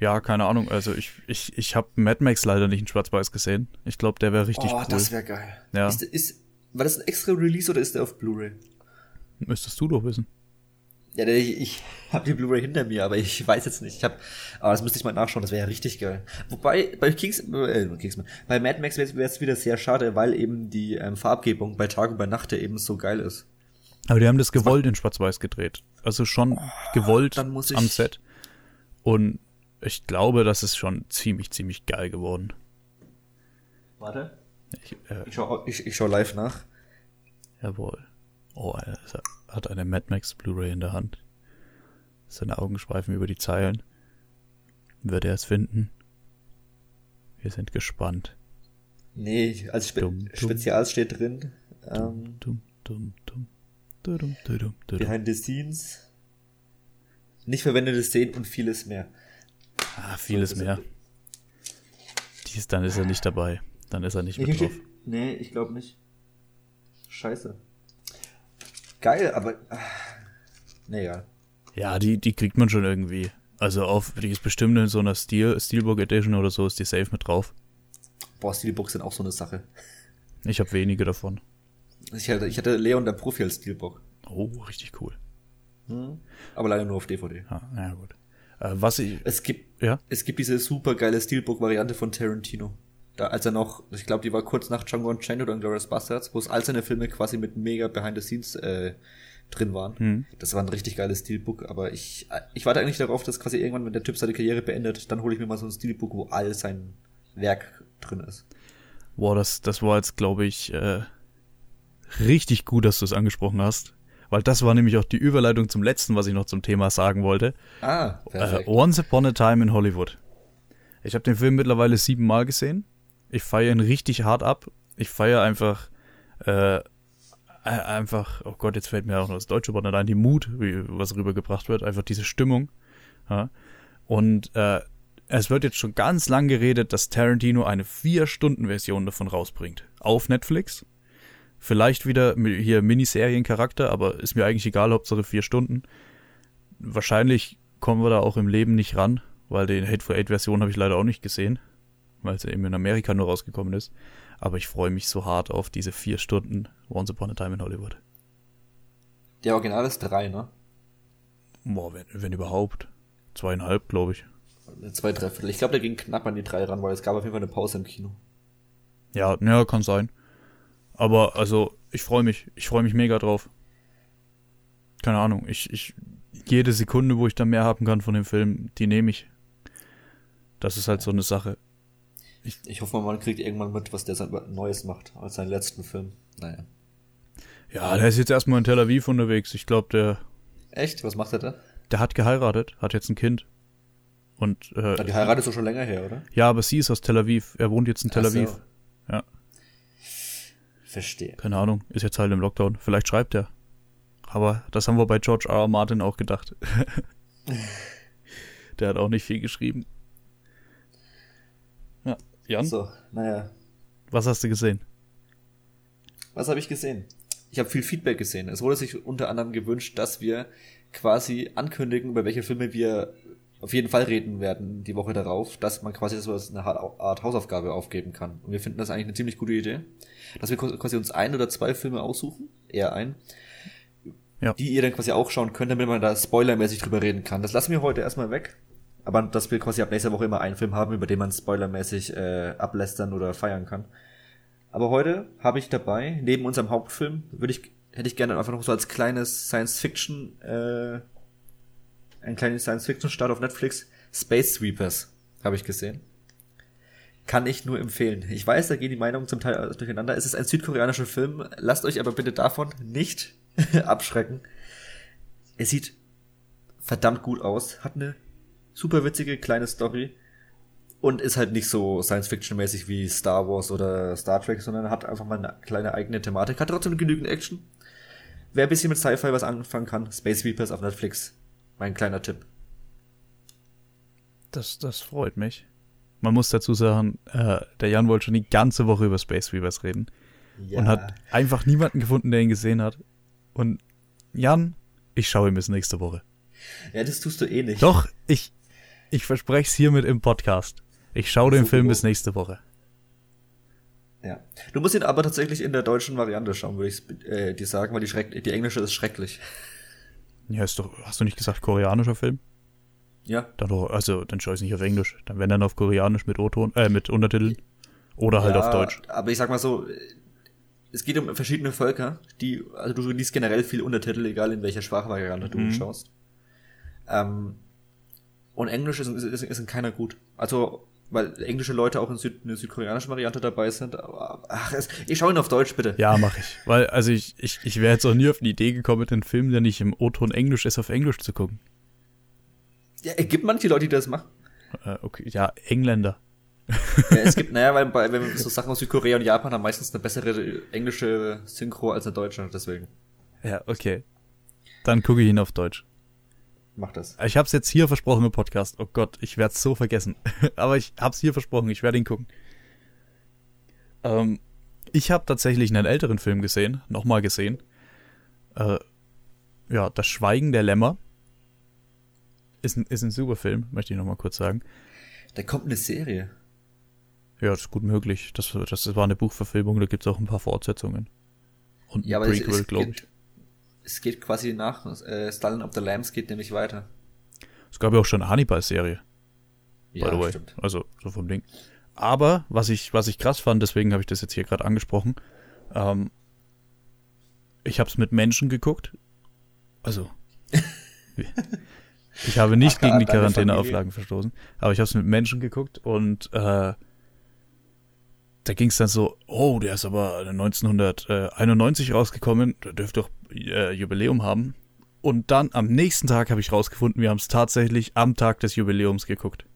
Ja, keine Ahnung. Also ich, ich, ich habe Mad Max leider nicht in Schwarz-Weiß gesehen. Ich glaube, der wäre richtig oh, cool. das wäre geil. Ja. Ist, ist, war das ein extra Release oder ist der auf Blu-ray? Müsstest du doch wissen. Ja, ich, ich habe die Blu-ray hinter mir, aber ich weiß jetzt nicht. Ich hab, aber das müsste ich mal nachschauen, das wäre ja richtig geil. Wobei, bei Kings, äh, Kingsman, bei Mad Max wäre es wieder sehr schade, weil eben die ähm, Farbgebung bei Tag und bei Nacht ja eben so geil ist. Aber die haben das gewollt in Schwarz-Weiß gedreht. Also schon oh, gewollt am Set. Und ich glaube, das ist schon ziemlich, ziemlich geil geworden. Warte. Ich, äh, ich, schau, ich, ich schau live nach. Jawohl. Oh, er hat eine Mad Max Blu-ray in der Hand. Seine Augen schweifen über die Zeilen. Wird er es finden? Wir sind gespannt. Nee, als Spe dum, dum, Spezial steht drin. Ähm, dum, behind the scenes. Nicht verwendete Szenen und vieles mehr. Ah, vieles so, mehr. Dies, dann ist er nicht dabei. Dann ist er nicht mit drauf. Nee, ich glaube nicht. Scheiße. Geil, aber. Nee, egal. Ja, die, die kriegt man schon irgendwie. Also auf, die ist bestimmt in so einer Steel, Steelbook Edition oder so, ist die safe mit drauf. Boah, Steelbooks sind auch so eine Sache. Ich habe wenige davon. Ich hatte, ich hatte Leon der Profi als Steelbook. Oh, richtig cool. Hm, aber leider nur auf DVD. Ja, ja gut. Äh, was ich. Es gibt, ja? es gibt diese super geile Steelbook-Variante von Tarantino. Da, als er noch, ich glaube, die war kurz nach Django Unchained oder Glorious Bastards, wo es all seine Filme quasi mit mega Behind the Scenes äh, drin waren. Mhm. Das war ein richtig geiles Steelbook, aber ich, ich warte eigentlich darauf, dass quasi irgendwann, wenn der Typ seine Karriere beendet, dann hole ich mir mal so ein Steelbook, wo all sein Werk drin ist. Boah, das, das war jetzt, glaube ich, äh, richtig gut, dass du es angesprochen hast. Weil das war nämlich auch die Überleitung zum letzten, was ich noch zum Thema sagen wollte. Ah, perfekt. Äh, Once Upon a Time in Hollywood. Ich habe den Film mittlerweile siebenmal gesehen. Ich feiere ihn richtig hart ab. Ich feiere einfach äh, äh, einfach, oh Gott, jetzt fällt mir auch noch das deutsche Wort ein, die Mut, wie, was rübergebracht wird, einfach diese Stimmung. Ja. Und äh, es wird jetzt schon ganz lang geredet, dass Tarantino eine Vier-Stunden-Version davon rausbringt. Auf Netflix. Vielleicht wieder hier Miniseriencharakter, aber ist mir eigentlich egal, Hauptsache vier Stunden. Wahrscheinlich kommen wir da auch im Leben nicht ran, weil den Hateful Eight-Version habe ich leider auch nicht gesehen, weil es eben in Amerika nur rausgekommen ist. Aber ich freue mich so hart auf diese vier Stunden Once Upon a Time in Hollywood. Der Original ist drei, ne? Boah, wenn, wenn überhaupt. Zweieinhalb, glaube ich. Zwei, dreiviertel. Ich glaube, der ging knapp an die drei ran, weil es gab auf jeden Fall eine Pause im Kino. Ja, ja, kann sein. Aber also, ich freue mich. Ich freue mich mega drauf. Keine Ahnung. Ich, ich, jede Sekunde, wo ich da mehr haben kann von dem Film, die nehme ich. Das ist halt so eine Sache. Ich, ich hoffe, man kriegt irgendwann mit, was der Neues macht, als seinen letzten Film. Naja. Ja, der ist jetzt erstmal in Tel Aviv unterwegs. Ich glaube, der. Echt? Was macht er da? Der hat geheiratet, hat jetzt ein Kind. Und, äh, ja, die Heirat ist doch schon länger her, oder? Ja, aber sie ist aus Tel Aviv. Er wohnt jetzt in Tel Aviv. So. Ja. Verstehe. Keine Ahnung, ist jetzt halt im Lockdown. Vielleicht schreibt er. Aber das haben wir bei George R. R. Martin auch gedacht. der hat auch nicht viel geschrieben. Jan? So, naja. Was hast du gesehen? Was habe ich gesehen? Ich habe viel Feedback gesehen. Es wurde sich unter anderem gewünscht, dass wir quasi ankündigen, über welche Filme wir auf jeden Fall reden werden die Woche darauf, dass man quasi so eine Art Hausaufgabe aufgeben kann. Und wir finden das eigentlich eine ziemlich gute Idee, dass wir quasi uns ein oder zwei Filme aussuchen, eher ein, ja. die ihr dann quasi auch schauen könnt, damit man da spoilermäßig drüber reden kann. Das lassen wir heute erstmal weg. Aber dass wir quasi ab nächster Woche immer einen Film haben, über den man spoilermäßig äh, ablästern oder feiern kann. Aber heute habe ich dabei, neben unserem Hauptfilm, würde ich, hätte ich gerne einfach noch so als kleines Science-Fiction äh, ein kleines Science-Fiction-Start auf Netflix. Space Sweepers habe ich gesehen. Kann ich nur empfehlen. Ich weiß, da gehen die Meinungen zum Teil durcheinander. Es ist ein südkoreanischer Film. Lasst euch aber bitte davon nicht abschrecken. Er sieht verdammt gut aus, hat eine super witzige kleine Story und ist halt nicht so Science-Fiction-mäßig wie Star Wars oder Star Trek, sondern hat einfach mal eine kleine eigene Thematik. Hat trotzdem genügend Action. Wer ein bisschen mit Sci-Fi was anfangen kann, Space Sweepers auf Netflix mein kleiner Tipp. Das, das freut mich. Man muss dazu sagen, äh, der Jan wollte schon die ganze Woche über Space Weavers reden. Ja. Und hat einfach niemanden gefunden, der ihn gesehen hat. Und Jan, ich schaue ihm bis nächste Woche. Ja, das tust du eh nicht. Doch, ich, ich verspreche es hiermit im Podcast. Ich schaue den Film bis nächste Woche. Ja. Du musst ihn aber tatsächlich in der deutschen Variante schauen, würde ich äh, dir sagen, weil die, Schreck die englische ist schrecklich. Ja, ist doch, hast du nicht gesagt, koreanischer Film? Ja. Dann doch, also, dann schau ich nicht auf Englisch. Dann wenn dann auf Koreanisch mit O-Ton, äh, mit Untertiteln. Oder halt ja, auf Deutsch. Aber ich sag mal so, es geht um verschiedene Völker, die, also du liest generell viel Untertitel, egal in welcher Sprachvariante du mhm. schaust. Ähm, und Englisch ist, ist, ist in keiner gut. Also, weil englische Leute auch in, Süd, in der südkoreanischen Variante dabei sind. Aber, ach, es, ich schaue ihn auf Deutsch, bitte. Ja, mache ich. Weil, also ich, ich, ich wäre jetzt auch nie auf die Idee gekommen, den Film, der nicht im O-Ton Englisch ist, auf Englisch zu gucken. Ja, es gibt manche Leute, die das machen. Äh, okay, ja, Engländer. ja, es gibt, naja, weil bei, wenn wir so Sachen aus Südkorea und Japan haben meistens eine bessere englische Synchro als eine deutsche, deswegen. Ja, okay. Dann gucke ich ihn auf Deutsch. Mach das. Ich hab's jetzt hier versprochen im Podcast. Oh Gott, ich werde es so vergessen. Aber ich hab's hier versprochen, ich werde ihn gucken. Ähm, ich habe tatsächlich einen älteren Film gesehen, nochmal gesehen. Äh, ja, Das Schweigen der Lämmer. Ist ein, ist ein super Film, möchte ich nochmal kurz sagen. Da kommt eine Serie. Ja, das ist gut möglich. Das, das war eine Buchverfilmung, da gibt es auch ein paar Fortsetzungen. Und ja, ein Prequel, glaube ich es geht quasi nach. Äh, Stalin of the Lambs geht nämlich weiter. Es gab ja auch schon eine Hannibal-Serie. Ja, by the way. stimmt. Also, so vom Ding. Aber, was ich, was ich krass fand, deswegen habe ich das jetzt hier gerade angesprochen, ähm, ich habe es mit Menschen geguckt. Also, ich habe nicht Ach, gegen die Quarantäneauflagen verstoßen, aber ich habe es mit Menschen geguckt und äh, da ging es dann so, oh, der ist aber 1991 rausgekommen, der dürfte doch äh, Jubiläum haben. Und dann am nächsten Tag habe ich rausgefunden, wir haben es tatsächlich am Tag des Jubiläums geguckt.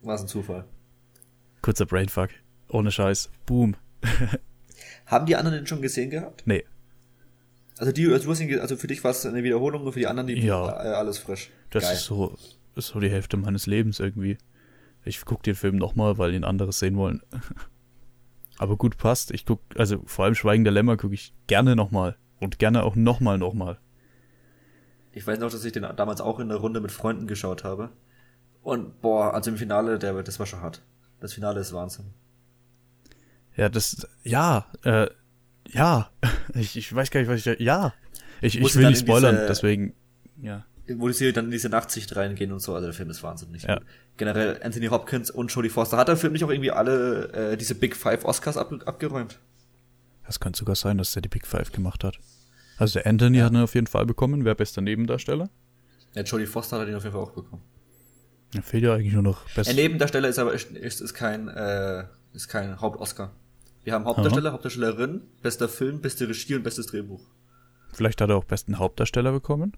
Was ein Zufall. Kurzer Brainfuck. Ohne Scheiß. Boom. haben die anderen den schon gesehen gehabt? Nee. Also die, also, ihn, also für dich war es eine Wiederholung und für die anderen die ja. Äh, alles frisch. Das Geil. ist so, ist so die Hälfte meines Lebens irgendwie. Ich gucke den Film nochmal, weil ihn anderes sehen wollen. Aber gut passt. Ich guck, also vor allem Schweigen der Lämmer gucke ich gerne nochmal. Und gerne auch nochmal, nochmal. Ich weiß noch, dass ich den damals auch in der Runde mit Freunden geschaut habe. Und boah, also im Finale, der, das war schon hart. Das Finale ist Wahnsinn. Ja, das, ja, äh, ja. Ich, ich weiß gar nicht, was ich, ja. Ich, ich will nicht spoilern, diese, deswegen, ja. Wo die Serie dann in diese Nachtsicht reingehen und so, also der Film ist wahnsinnig ja. gut. Generell Anthony Hopkins und Jodie Foster. Hat der Film nicht auch irgendwie alle äh, diese Big Five Oscars ab, abgeräumt? Das könnte sogar sein, dass der die Big Five gemacht hat. Also der Anthony ja. hat ihn auf jeden Fall bekommen. Wer bester Nebendarsteller? Ja, Jodie Foster hat ihn auf jeden Fall auch bekommen. Da fehlt ja eigentlich nur noch bester. Der Nebendarsteller ist aber ist, ist kein äh, ist kein Hauptoscar. Wir haben Hauptdarsteller, Aha. Hauptdarstellerin, bester Film, beste Regie und bestes Drehbuch. Vielleicht hat er auch besten Hauptdarsteller bekommen.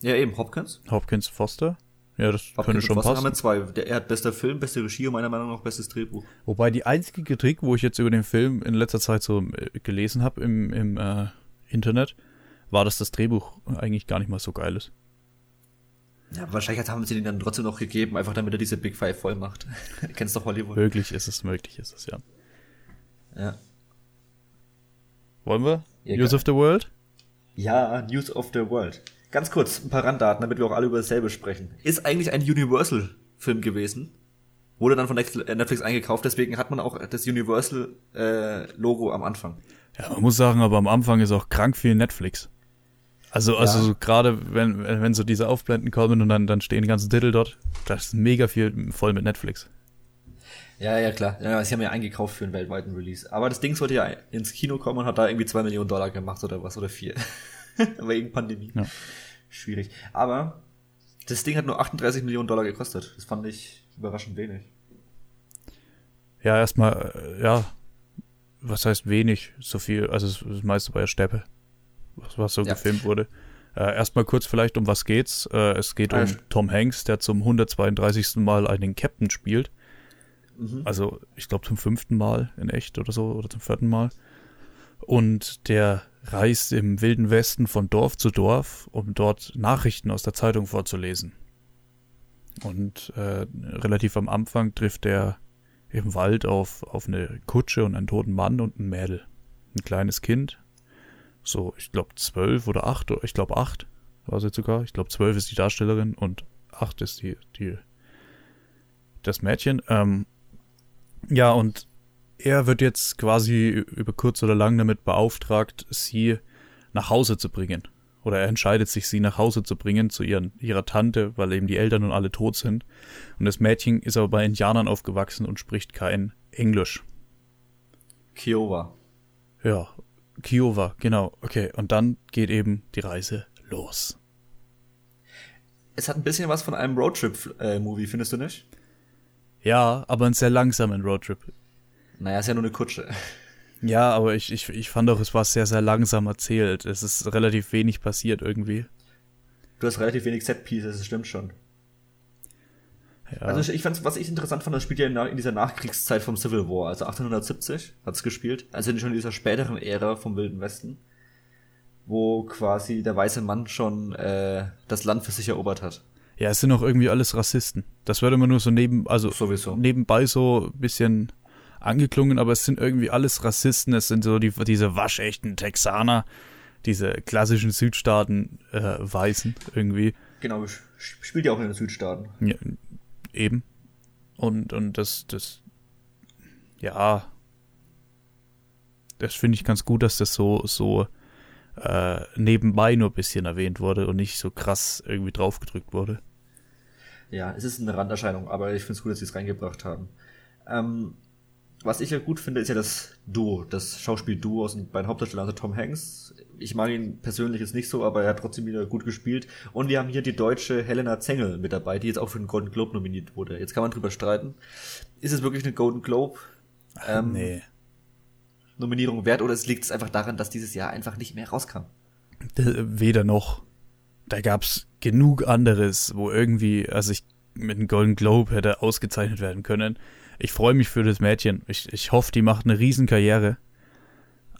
Ja, eben Hopkins. Hopkins Foster. Ja, das Hopkins könnte schon passen. haben wir zwei. Der, er hat bester Film, beste Regie und meiner Meinung nach bestes Drehbuch. Wobei die einzige Kritik, wo ich jetzt über den Film in letzter Zeit so äh, gelesen habe im, im äh, Internet, war, dass das Drehbuch eigentlich gar nicht mal so geil ist. Ja, wahrscheinlich haben sie den dann trotzdem noch gegeben, einfach damit er diese Big Five voll macht. Kennst doch Hollywood. Möglich ist es, möglich ist es, ja. Ja. Wollen wir? Ja, News geil. of the World? Ja, News of the World. Ganz kurz, ein paar Randdaten, damit wir auch alle über dasselbe sprechen. Ist eigentlich ein Universal-Film gewesen. Wurde dann von äh, Netflix eingekauft, deswegen hat man auch das Universal-Logo äh, am Anfang. Ja, man muss sagen, aber am Anfang ist auch krank viel Netflix. Also, also ja. so gerade wenn, wenn so diese Aufblenden kommen und dann, dann stehen die ganzen Titel dort, das ist mega viel voll mit Netflix. Ja, ja, klar. Ja, sie haben ja eingekauft für einen weltweiten Release. Aber das Ding sollte ja ins Kino kommen und hat da irgendwie zwei Millionen Dollar gemacht oder was, oder vier. Wegen Pandemie. Ja. Schwierig. Aber das Ding hat nur 38 Millionen Dollar gekostet. Das fand ich überraschend wenig. Ja, erstmal, äh, ja, was heißt wenig? So viel, also das meiste bei der Steppe, was, was so ja. gefilmt wurde. Äh, erstmal kurz vielleicht, um was geht's? Äh, es geht um Tom Hanks, der zum 132. Mal einen Captain spielt. Mhm. Also, ich glaube zum fünften Mal in echt oder so, oder zum vierten Mal. Und der reist im wilden Westen von Dorf zu Dorf, um dort Nachrichten aus der Zeitung vorzulesen. Und äh, relativ am Anfang trifft er im Wald auf, auf eine Kutsche und einen toten Mann und ein Mädel. Ein kleines Kind. So, ich glaube zwölf oder acht, ich glaube acht war sie sogar. Ich glaube zwölf ist die Darstellerin und acht ist die, die das Mädchen. Ähm, ja, und er wird jetzt quasi über kurz oder lang damit beauftragt, sie nach Hause zu bringen. Oder er entscheidet sich, sie nach Hause zu bringen zu ihren, ihrer Tante, weil eben die Eltern und alle tot sind. Und das Mädchen ist aber bei Indianern aufgewachsen und spricht kein Englisch. Kiowa. Ja, Kiowa, genau. Okay, und dann geht eben die Reise los. Es hat ein bisschen was von einem Roadtrip-Movie, findest du nicht? Ja, aber einen sehr langsamen Roadtrip. Naja, ist ja nur eine Kutsche. Ja, aber ich, ich, ich fand auch, es war sehr, sehr langsam erzählt. Es ist relativ wenig passiert irgendwie. Du hast relativ wenig Set-Pieces, das stimmt schon. Ja. Also ich fand, was ich interessant fand, das spielt ja in, dieser Nachkriegszeit vom Civil War, also 1870 hat es gespielt, also schon in dieser späteren Ära vom Wilden Westen, wo quasi der weiße Mann schon äh, das Land für sich erobert hat. Ja, es sind auch irgendwie alles Rassisten. Das wird immer nur so neben, also Sowieso. nebenbei so ein bisschen angeklungen, aber es sind irgendwie alles Rassisten, es sind so die, diese waschechten Texaner, diese klassischen Südstaaten äh, Weißen irgendwie. Genau, spielt ja auch in den Südstaaten. Ja, eben. Und, und das, das, ja, das finde ich ganz gut, dass das so, so äh, nebenbei nur ein bisschen erwähnt wurde und nicht so krass irgendwie draufgedrückt wurde. Ja, es ist eine Randerscheinung, aber ich finde es gut, dass sie es reingebracht haben. Ähm, was ich ja gut finde, ist ja das Duo, das Schauspiel-Duo aus den beiden Hauptdarstellern, also Tom Hanks. Ich mag ihn persönlich jetzt nicht so, aber er hat trotzdem wieder gut gespielt. Und wir haben hier die deutsche Helena Zengel mit dabei, die jetzt auch für den Golden Globe nominiert wurde. Jetzt kann man drüber streiten. Ist es wirklich eine Golden Globe? Ähm, nee. Nominierung wert oder es liegt es einfach daran, dass dieses Jahr einfach nicht mehr rauskam? Weder noch. Da gab's genug anderes, wo irgendwie, also ich mit einem Golden Globe hätte ausgezeichnet werden können ich freue mich für das Mädchen. Ich, ich hoffe, die macht eine Riesenkarriere.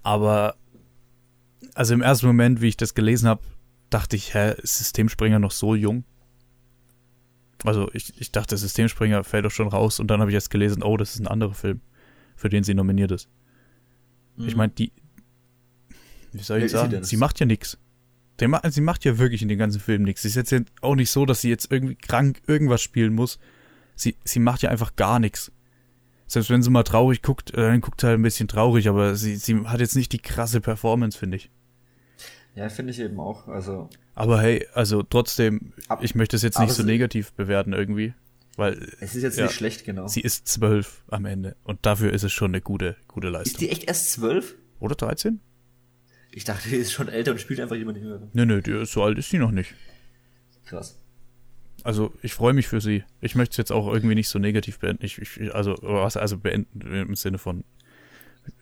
Aber, also im ersten Moment, wie ich das gelesen habe, dachte ich, hä, ist Systemspringer noch so jung? Also ich, ich dachte, Systemspringer fällt doch schon raus und dann habe ich jetzt gelesen, oh, das ist ein anderer Film, für den sie nominiert ist. Mhm. Ich meine, die, wie soll ich ja, sagen, sie, sie, macht ja nichts. Sie macht ja wirklich in den ganzen Filmen nichts. Sie ist jetzt auch nicht so, dass sie jetzt irgendwie krank irgendwas spielen muss. Sie, sie macht ja einfach gar nichts selbst wenn sie mal traurig guckt, äh, dann guckt sie halt ein bisschen traurig, aber sie, sie hat jetzt nicht die krasse Performance, finde ich. Ja, finde ich eben auch. Also. Aber hey, also trotzdem, ab, ich möchte es jetzt nicht so negativ bewerten irgendwie. Weil. Es ist jetzt ja, nicht schlecht, genau. Sie ist zwölf am Ende. Und dafür ist es schon eine gute, gute Leistung. Ist die echt erst zwölf? Oder 13? Ich dachte, die ist schon älter und spielt einfach jemand jünger. Nö, nö, die, so alt ist sie noch nicht. Krass also ich freue mich für sie. Ich möchte es jetzt auch irgendwie nicht so negativ beenden. Ich, ich, also, was, also beenden im Sinne von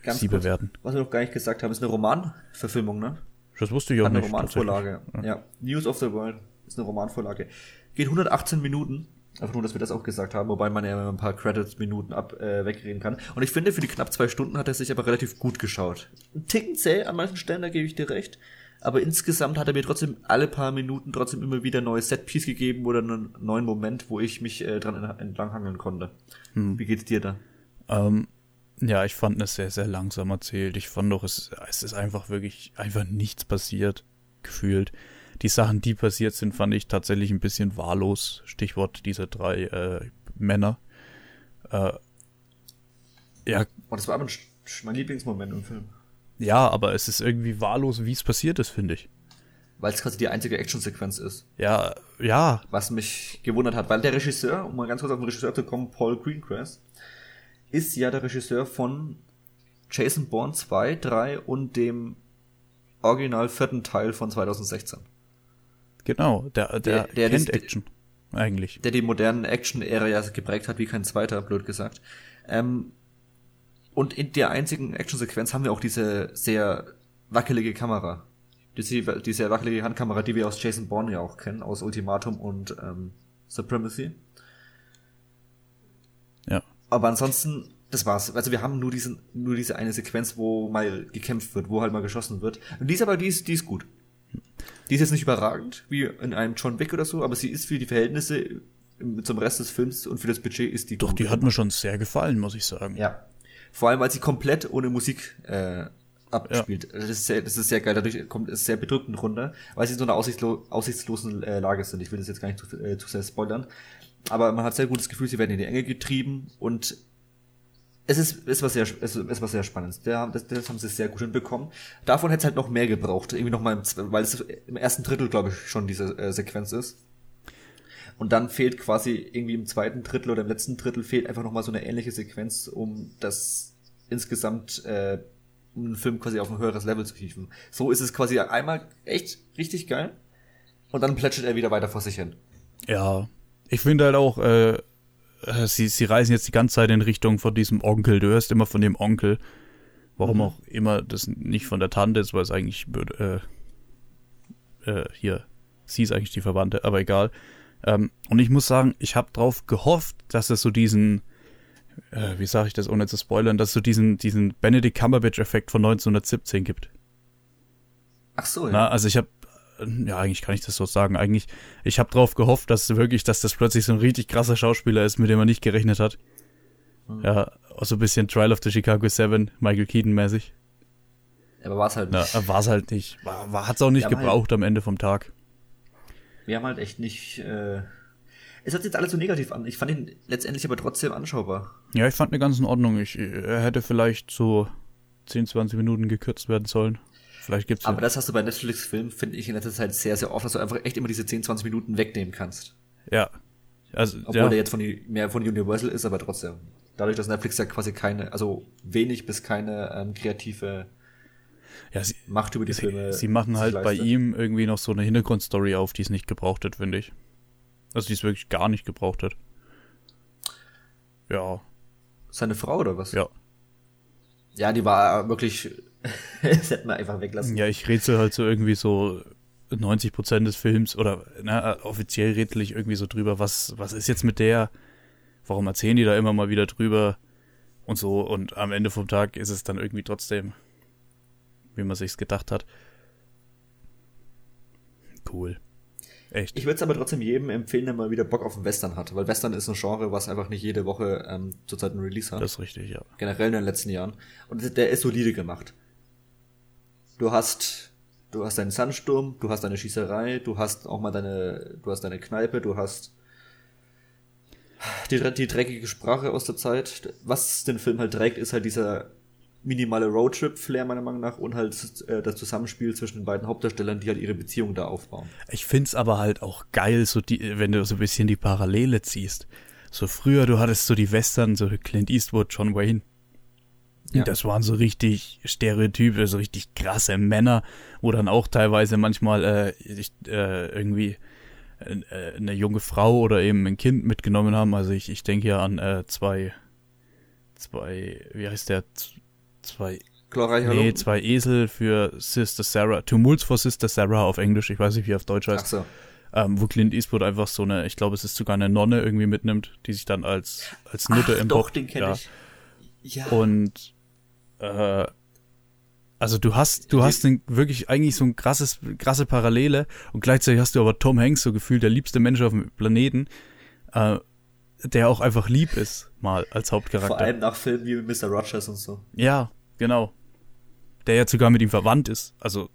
Ganz sie kurz, bewerten. Was wir noch gar nicht gesagt haben, ist eine Romanverfilmung, ne? Das wusste ich auch Hat nicht. Eine Romanvorlage. Ja. ja. News of the World ist eine Romanvorlage. Geht 118 Minuten. Einfach nur, dass wir das auch gesagt haben, wobei man ja ein paar Credits-Minuten ab äh, wegreden kann. Und ich finde, für die knapp zwei Stunden hat er sich aber relativ gut geschaut. Ein Ticken zäh an manchen Stellen, da gebe ich dir recht aber insgesamt hat er mir trotzdem alle paar Minuten trotzdem immer wieder neues Setpiece gegeben oder einen neuen Moment, wo ich mich äh, dran entlanghangeln konnte. Hm. Wie geht's dir da? Ähm, ja, ich fand es sehr, sehr langsam erzählt. Ich fand doch, es, es ist einfach wirklich, einfach nichts passiert, gefühlt. die Sachen, die passiert sind, fand ich tatsächlich ein bisschen wahllos. Stichwort diese drei äh, Männer. Äh, ja. Und das war aber mein Lieblingsmoment im Film. Ja, aber es ist irgendwie wahllos, wie es passiert ist, finde ich. Weil es quasi die einzige Actionsequenz ist. Ja, ja. Was mich gewundert hat, weil der Regisseur, um mal ganz kurz auf den Regisseur zu kommen, Paul Greengrass, ist ja der Regisseur von Jason Bourne 2, 3 und dem original vierten Teil von 2016. Genau, der, der, der, der kennt das, Action, eigentlich. Der die modernen Action-Ära ja geprägt hat, wie kein zweiter, blöd gesagt. Ähm, und in der einzigen Actionsequenz haben wir auch diese sehr wackelige Kamera. Diese, diese wackelige Handkamera, die wir aus Jason Bourne ja auch kennen, aus Ultimatum und ähm, Supremacy. Ja. Aber ansonsten, das war's. Also wir haben nur diesen, nur diese eine Sequenz, wo mal gekämpft wird, wo halt mal geschossen wird. Und die ist aber, die ist, die ist gut. Die ist jetzt nicht überragend, wie in einem John Wick oder so, aber sie ist für die Verhältnisse zum Rest des Films und für das Budget ist die Doch, die hat mir schon sehr gefallen, muss ich sagen. Ja. Vor allem, weil sie komplett ohne Musik äh, abspielt. Ja. Das, ist sehr, das ist sehr geil. Dadurch kommt es sehr bedrückend runter, weil sie in so einer aussichtslo aussichtslosen äh, Lage sind. Ich will das jetzt gar nicht zu, äh, zu sehr spoilern. Aber man hat sehr gutes Gefühl, sie werden in die Enge getrieben und es ist, ist was sehr, es ist was sehr Spannendes. Das, das haben sie sehr gut hinbekommen. Davon hätte es halt noch mehr gebraucht. Irgendwie noch mal, weil es im ersten Drittel, glaube ich, schon diese äh, Sequenz ist. Und dann fehlt quasi irgendwie im zweiten Drittel oder im letzten Drittel fehlt einfach noch mal so eine ähnliche Sequenz, um das insgesamt, äh, um den Film quasi auf ein höheres Level zu hieven. So ist es quasi einmal echt richtig geil. Und dann plätschert er wieder weiter vor sich hin. Ja. Ich finde halt auch, äh, äh, sie, sie reisen jetzt die ganze Zeit in Richtung von diesem Onkel. Du hörst immer von dem Onkel. Warum mhm. auch immer das nicht von der Tante ist, weil es eigentlich äh, äh, hier, sie ist eigentlich die Verwandte, aber egal. Ähm, und ich muss sagen, ich habe drauf gehofft, dass es so diesen, äh, wie sage ich das ohne zu spoilern, dass es so diesen, diesen Benedict Cumberbatch-Effekt von 1917 gibt. Ach so, ja. Na, also ich habe ja, eigentlich kann ich das so sagen. Eigentlich, ich habe drauf gehofft, dass wirklich, dass das plötzlich so ein richtig krasser Schauspieler ist, mit dem man nicht gerechnet hat. Mhm. Ja, so ein bisschen Trial of the Chicago Seven, Michael Keaton mäßig. Aber war es halt nicht. Ja, war es halt nicht. War, war, hat's auch nicht gebraucht halt, am Ende vom Tag. Wir haben halt echt nicht, äh, es hat jetzt alles so negativ an. Ich fand ihn letztendlich aber trotzdem anschaubar. Ja, ich fand ihn ganz in Ordnung. Ich, er hätte vielleicht so 10, 20 Minuten gekürzt werden sollen. Vielleicht gibt's Aber ja. das hast du bei Netflix-Filmen, finde ich, in letzter Zeit sehr, sehr oft, dass du einfach echt immer diese 10, 20 Minuten wegnehmen kannst. Ja. Also, Obwohl ja. der jetzt von, mehr von Universal ist, aber trotzdem. Dadurch, dass Netflix ja quasi keine, also wenig bis keine ähm, kreative ja, sie, Macht über die sie, Filme. Sie machen halt leistet. bei ihm irgendwie noch so eine Hintergrundstory auf, die es nicht gebraucht hat, finde ich. Also die es wirklich gar nicht gebraucht hat. Ja. Seine Frau oder was? Ja. Ja, die war wirklich das hätten wir einfach weglassen. Ja, ich rätsel halt so irgendwie so 90 Prozent des Films oder na, offiziell rätsel ich irgendwie so drüber, was, was ist jetzt mit der? Warum erzählen die da immer mal wieder drüber? Und so, und am Ende vom Tag ist es dann irgendwie trotzdem, wie man sich's gedacht hat. Cool. Echt. Ich würde es aber trotzdem jedem empfehlen, der mal wieder Bock auf einen Western hat, weil Western ist ein Genre, was einfach nicht jede Woche ähm, zurzeit ein Release hat. Das ist richtig, ja. Generell in den letzten Jahren. Und der ist solide gemacht du hast, du hast deinen Sandsturm, du hast deine Schießerei, du hast auch mal deine, du hast deine Kneipe, du hast die, die dreckige Sprache aus der Zeit. Was den Film halt trägt, ist halt dieser minimale Roadtrip-Flair meiner Meinung nach und halt äh, das Zusammenspiel zwischen den beiden Hauptdarstellern, die halt ihre Beziehung da aufbauen. Ich find's aber halt auch geil, so die, wenn du so ein bisschen die Parallele ziehst. So früher, du hattest so die Western, so Clint Eastwood, John Wayne, ja. Das waren so richtig Stereotype, so richtig krasse Männer, wo dann auch teilweise manchmal äh, ich, äh, irgendwie äh, eine junge Frau oder eben ein Kind mitgenommen haben. Also ich, ich denke ja an äh, zwei, zwei, wie heißt der, zwei, nee, zwei Esel für Sister Sarah, Tumults for Sister Sarah auf Englisch, ich weiß nicht, wie auf Deutsch heißt. Ach so. Ähm, wo Clint Eastwood einfach so eine, ich glaube, es ist sogar eine Nonne irgendwie mitnimmt, die sich dann als, als Nutte im doch, den kenne ja. ich. Ja. Und äh, also du hast, du hast den, wirklich eigentlich so ein krasses, krasse Parallele und gleichzeitig hast du aber Tom Hanks so gefühlt der liebste Mensch auf dem Planeten, äh, der auch einfach lieb ist, mal als Hauptcharakter. Vor allem nach Filmen wie Mr. Rogers und so. Ja, genau. Der ja sogar mit ihm verwandt ist. Also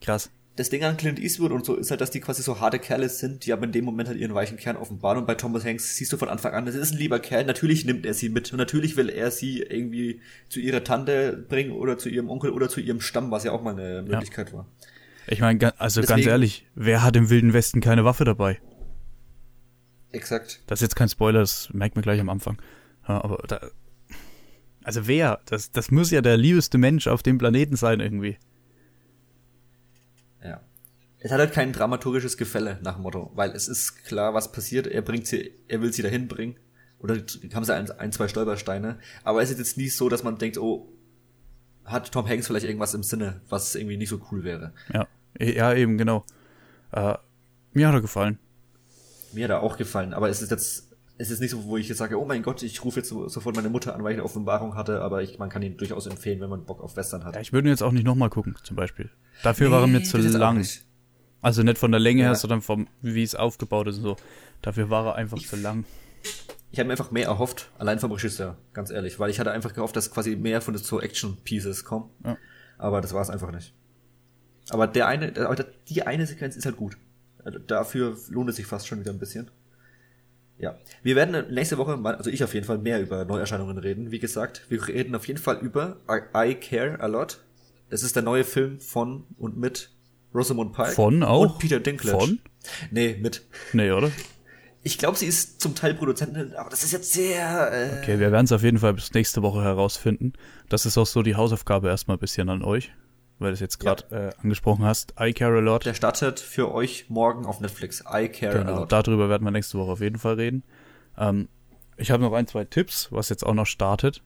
krass. das Ding an Clint Eastwood und so ist halt, dass die quasi so harte Kerle sind, die aber in dem Moment halt ihren weichen Kern offenbaren. Und bei Thomas Hanks siehst du von Anfang an, das ist ein lieber Kerl. Natürlich nimmt er sie mit. Und natürlich will er sie irgendwie zu ihrer Tante bringen oder zu ihrem Onkel oder zu ihrem Stamm, was ja auch mal eine Möglichkeit ja. war. Ich meine, also Deswegen, ganz ehrlich, wer hat im Wilden Westen keine Waffe dabei? Exakt. Das ist jetzt kein Spoiler, das merkt man gleich am Anfang. Ja, aber da, also wer? Das, das muss ja der liebeste Mensch auf dem Planeten sein irgendwie. Ja. Es hat halt kein dramaturgisches Gefälle nach dem Motto, weil es ist klar, was passiert. Er bringt sie, er will sie dahin bringen. Oder haben sie ein, ein, zwei Stolpersteine. Aber es ist jetzt nicht so, dass man denkt, oh, hat Tom Hanks vielleicht irgendwas im Sinne, was irgendwie nicht so cool wäre. Ja, ja eben, genau. Äh, mir hat er gefallen. Mir hat er auch gefallen, aber es ist jetzt, es ist nicht so, wo ich jetzt sage, oh mein Gott, ich rufe jetzt sofort meine Mutter an, weil ich eine Offenbarung hatte, aber ich, man kann ihn durchaus empfehlen, wenn man Bock auf Western hat. Ja, ich würde ihn jetzt auch nicht nochmal gucken, zum Beispiel. Dafür nee, war er mir zu lang. Also nicht von der Länge ja. her, sondern vom, wie es aufgebaut ist und so. Dafür war er einfach ich, zu lang. Ich habe mir einfach mehr erhofft, allein vom Regisseur, ganz ehrlich, weil ich hatte einfach gehofft, dass quasi mehr von den so Action-Pieces kommen. Ja. Aber das war es einfach nicht. Aber der eine, die eine Sequenz ist halt gut. Also dafür lohnt es sich fast schon wieder ein bisschen. Ja. Wir werden nächste Woche, mal, also ich auf jeden Fall, mehr über Neuerscheinungen reden. Wie gesagt, wir reden auf jeden Fall über I Care a Lot. Das ist der neue Film von und mit Rosamund Pike. Von auch? Und Peter Dinklage. Von? Nee, mit. Nee, oder? Ich glaube, sie ist zum Teil Produzentin, aber das ist jetzt sehr. Äh okay, wir werden es auf jeden Fall bis nächste Woche herausfinden. Das ist auch so die Hausaufgabe erstmal ein bisschen an euch, weil du es jetzt gerade ja. äh, angesprochen hast. I Care a Lot. Der startet für euch morgen auf Netflix. I Care genau, a Lot. Darüber werden wir nächste Woche auf jeden Fall reden. Ähm, ich habe noch ein, zwei Tipps, was jetzt auch noch startet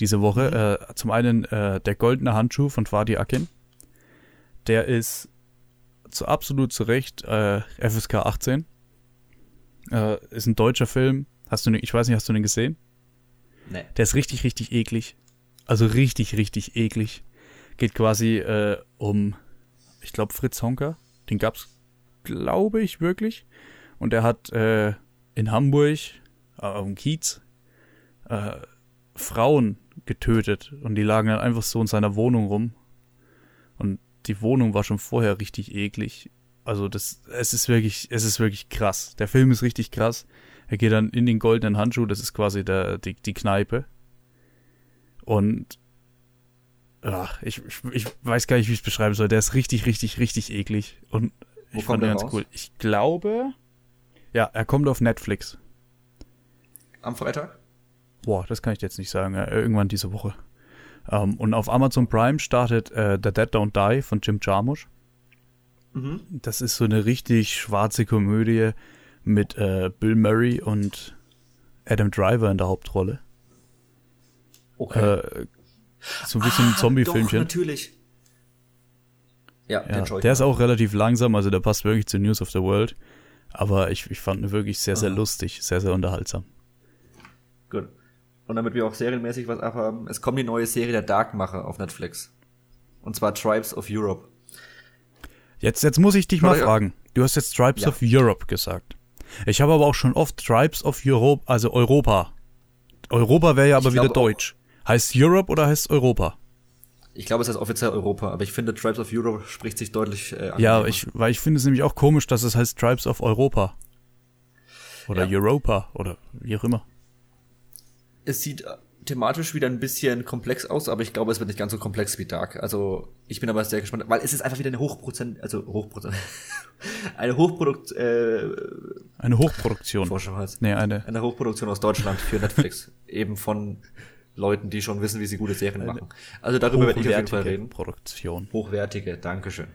diese Woche. Mhm. Äh, zum einen äh, der goldene Handschuh von Fadi Akin. Der ist zu absolut zu Recht äh, FSK 18. Äh, ist ein deutscher Film. Hast du, ich weiß nicht, hast du den gesehen? Nee. Der ist richtig, richtig eklig. Also richtig, richtig eklig. Geht quasi äh, um, ich glaube, Fritz Honker. Den gab's, glaube ich, wirklich. Und er hat äh, in Hamburg, äh, auf dem Kiez, äh, Frauen getötet. Und die lagen dann einfach so in seiner Wohnung rum. Und die Wohnung war schon vorher richtig eklig. Also das, es ist wirklich, es ist wirklich krass. Der Film ist richtig krass. Er geht dann in den goldenen Handschuh, das ist quasi der, die, die Kneipe. Und ach, ich, ich, ich weiß gar nicht, wie ich es beschreiben soll. Der ist richtig, richtig, richtig eklig. Und Wo ich fand ihn ganz raus? cool. Ich glaube, ja, er kommt auf Netflix. Am Freitag? Boah, das kann ich jetzt nicht sagen. Irgendwann diese Woche. Um, ähm, und auf Amazon Prime startet äh, The Dead Don't Die von Jim Jarmusch. Mhm. Das ist so eine richtig schwarze Komödie mit äh, Bill Murray und Adam Driver in der Hauptrolle. Okay. Äh, so ein bisschen ah, ein Zombie-Filmchen. natürlich. Ja, ja der ist auch relativ langsam, also der passt wirklich zu News of the World. Aber ich, ich fand ihn wirklich sehr, sehr Aha. lustig, sehr, sehr unterhaltsam. Gut. Und damit wir auch serienmäßig was abhaben, es kommt die neue Serie der Darkmacher auf Netflix. Und zwar Tribes of Europe. Jetzt, jetzt muss ich dich mal ja. fragen. Du hast jetzt Tribes ja. of Europe gesagt. Ich habe aber auch schon oft Tribes of Europe, also Europa. Europa wäre ja aber wieder Deutsch. Heißt Europe oder heißt Europa? Ich glaube, es heißt offiziell Europa, aber ich finde, Tribes of Europe spricht sich deutlich äh, an. Ja, ich, weil ich finde es nämlich auch komisch, dass es heißt Tribes of Europa. Oder ja. Europa oder wie auch immer. Es sieht thematisch wieder ein bisschen komplex aus, aber ich glaube, es wird nicht ganz so komplex wie Dark. Also ich bin aber sehr gespannt, weil es ist einfach wieder eine Hochprozent, also Hochprozent, eine Hochprodukt, äh, eine Hochproduktion. Nee, eine eine Hochproduktion aus Deutschland für Netflix, eben von Leuten, die schon wissen, wie sie gute Serien machen. Also darüber werde ich auf jeden Fall reden. Produktion. Hochwertige, Dankeschön.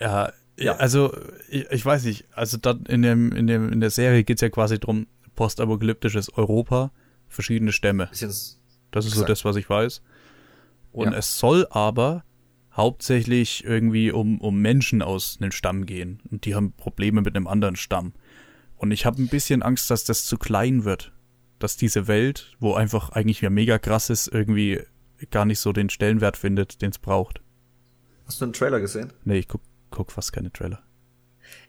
Ja, ja. also ich, ich weiß nicht, also dann in dem in dem in der Serie geht's ja quasi drum postapokalyptisches Europa verschiedene Stämme. Das ist exakt. so das, was ich weiß. Und ja. es soll aber hauptsächlich irgendwie um, um Menschen aus einem Stamm gehen. Und die haben Probleme mit einem anderen Stamm. Und ich habe ein bisschen Angst, dass das zu klein wird. Dass diese Welt, wo einfach eigentlich ja mega krass ist, irgendwie gar nicht so den Stellenwert findet, den es braucht. Hast du einen Trailer gesehen? Nee, ich guck, guck fast keine Trailer.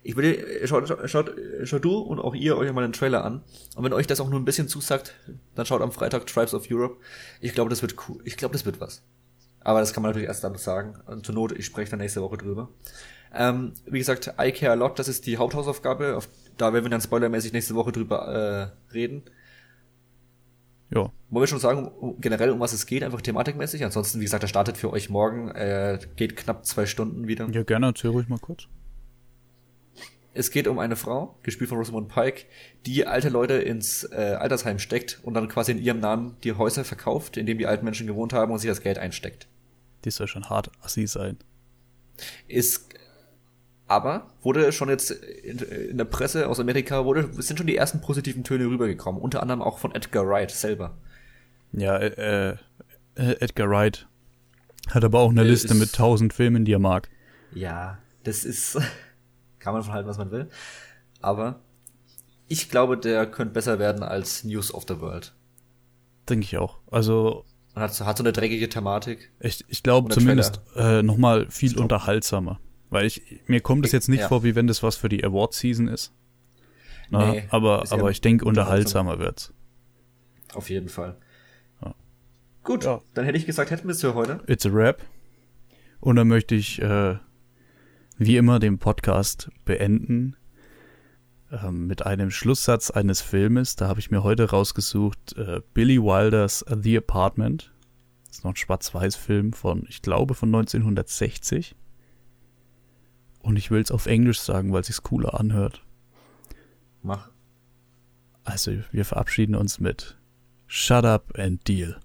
Ich würde, schaut, schaut, schaut du und auch ihr euch mal den Trailer an. Und wenn euch das auch nur ein bisschen zusagt, dann schaut am Freitag Tribes of Europe. Ich glaube, das wird cool. Ich glaube, das wird was. Aber das kann man natürlich erst dann sagen. Und zur Not, ich spreche dann nächste Woche drüber. Ähm, wie gesagt, I Care a Lot, das ist die Haupthausaufgabe. Auf, da werden wir dann spoilermäßig nächste Woche drüber äh, reden. Ja. Wollen wir schon sagen, generell um was es geht, einfach thematikmäßig? Ansonsten, wie gesagt, der startet für euch morgen, äh, geht knapp zwei Stunden wieder. Ja, gerne, erzähl ruhig mal kurz. Es geht um eine Frau, gespielt von Rosamund Pike, die alte Leute ins äh, Altersheim steckt und dann quasi in ihrem Namen die Häuser verkauft, in denen die alten Menschen gewohnt haben und sich das Geld einsteckt. Die soll schon hart assi sein. Ist aber wurde schon jetzt in, in, der Presse aus Amerika wurde sind schon die ersten positiven Töne rübergekommen, unter anderem auch von Edgar Wright selber. Ja, äh, äh, Edgar Wright hat aber auch eine äh, Liste mit tausend Filmen, die er mag. Ja, das ist kann man von halten, was man will, aber ich glaube, der könnte besser werden als News of the World. Denke ich auch. Also und hat, hat so eine dreckige Thematik. Ich, ich glaube zumindest äh, noch mal viel unterhaltsamer. Weil ich, mir kommt es jetzt nicht ja. vor, wie wenn das was für die Award-Season ist. Na, nee, aber, aber ja ich denke, unterhaltsamer wird's. Auf jeden Fall. Ja. Gut, ja. dann hätte ich gesagt, hätten wir es für heute. It's a Rap. Und dann möchte ich, äh, wie immer, den Podcast beenden äh, mit einem Schlusssatz eines Filmes. Da habe ich mir heute rausgesucht, äh, Billy Wilders The Apartment. Das ist noch ein Schwarz-Weiß-Film von, ich glaube, von 1960. Und ich will es auf Englisch sagen, weil es sich cooler anhört. Mach. Also, wir verabschieden uns mit Shut up and deal.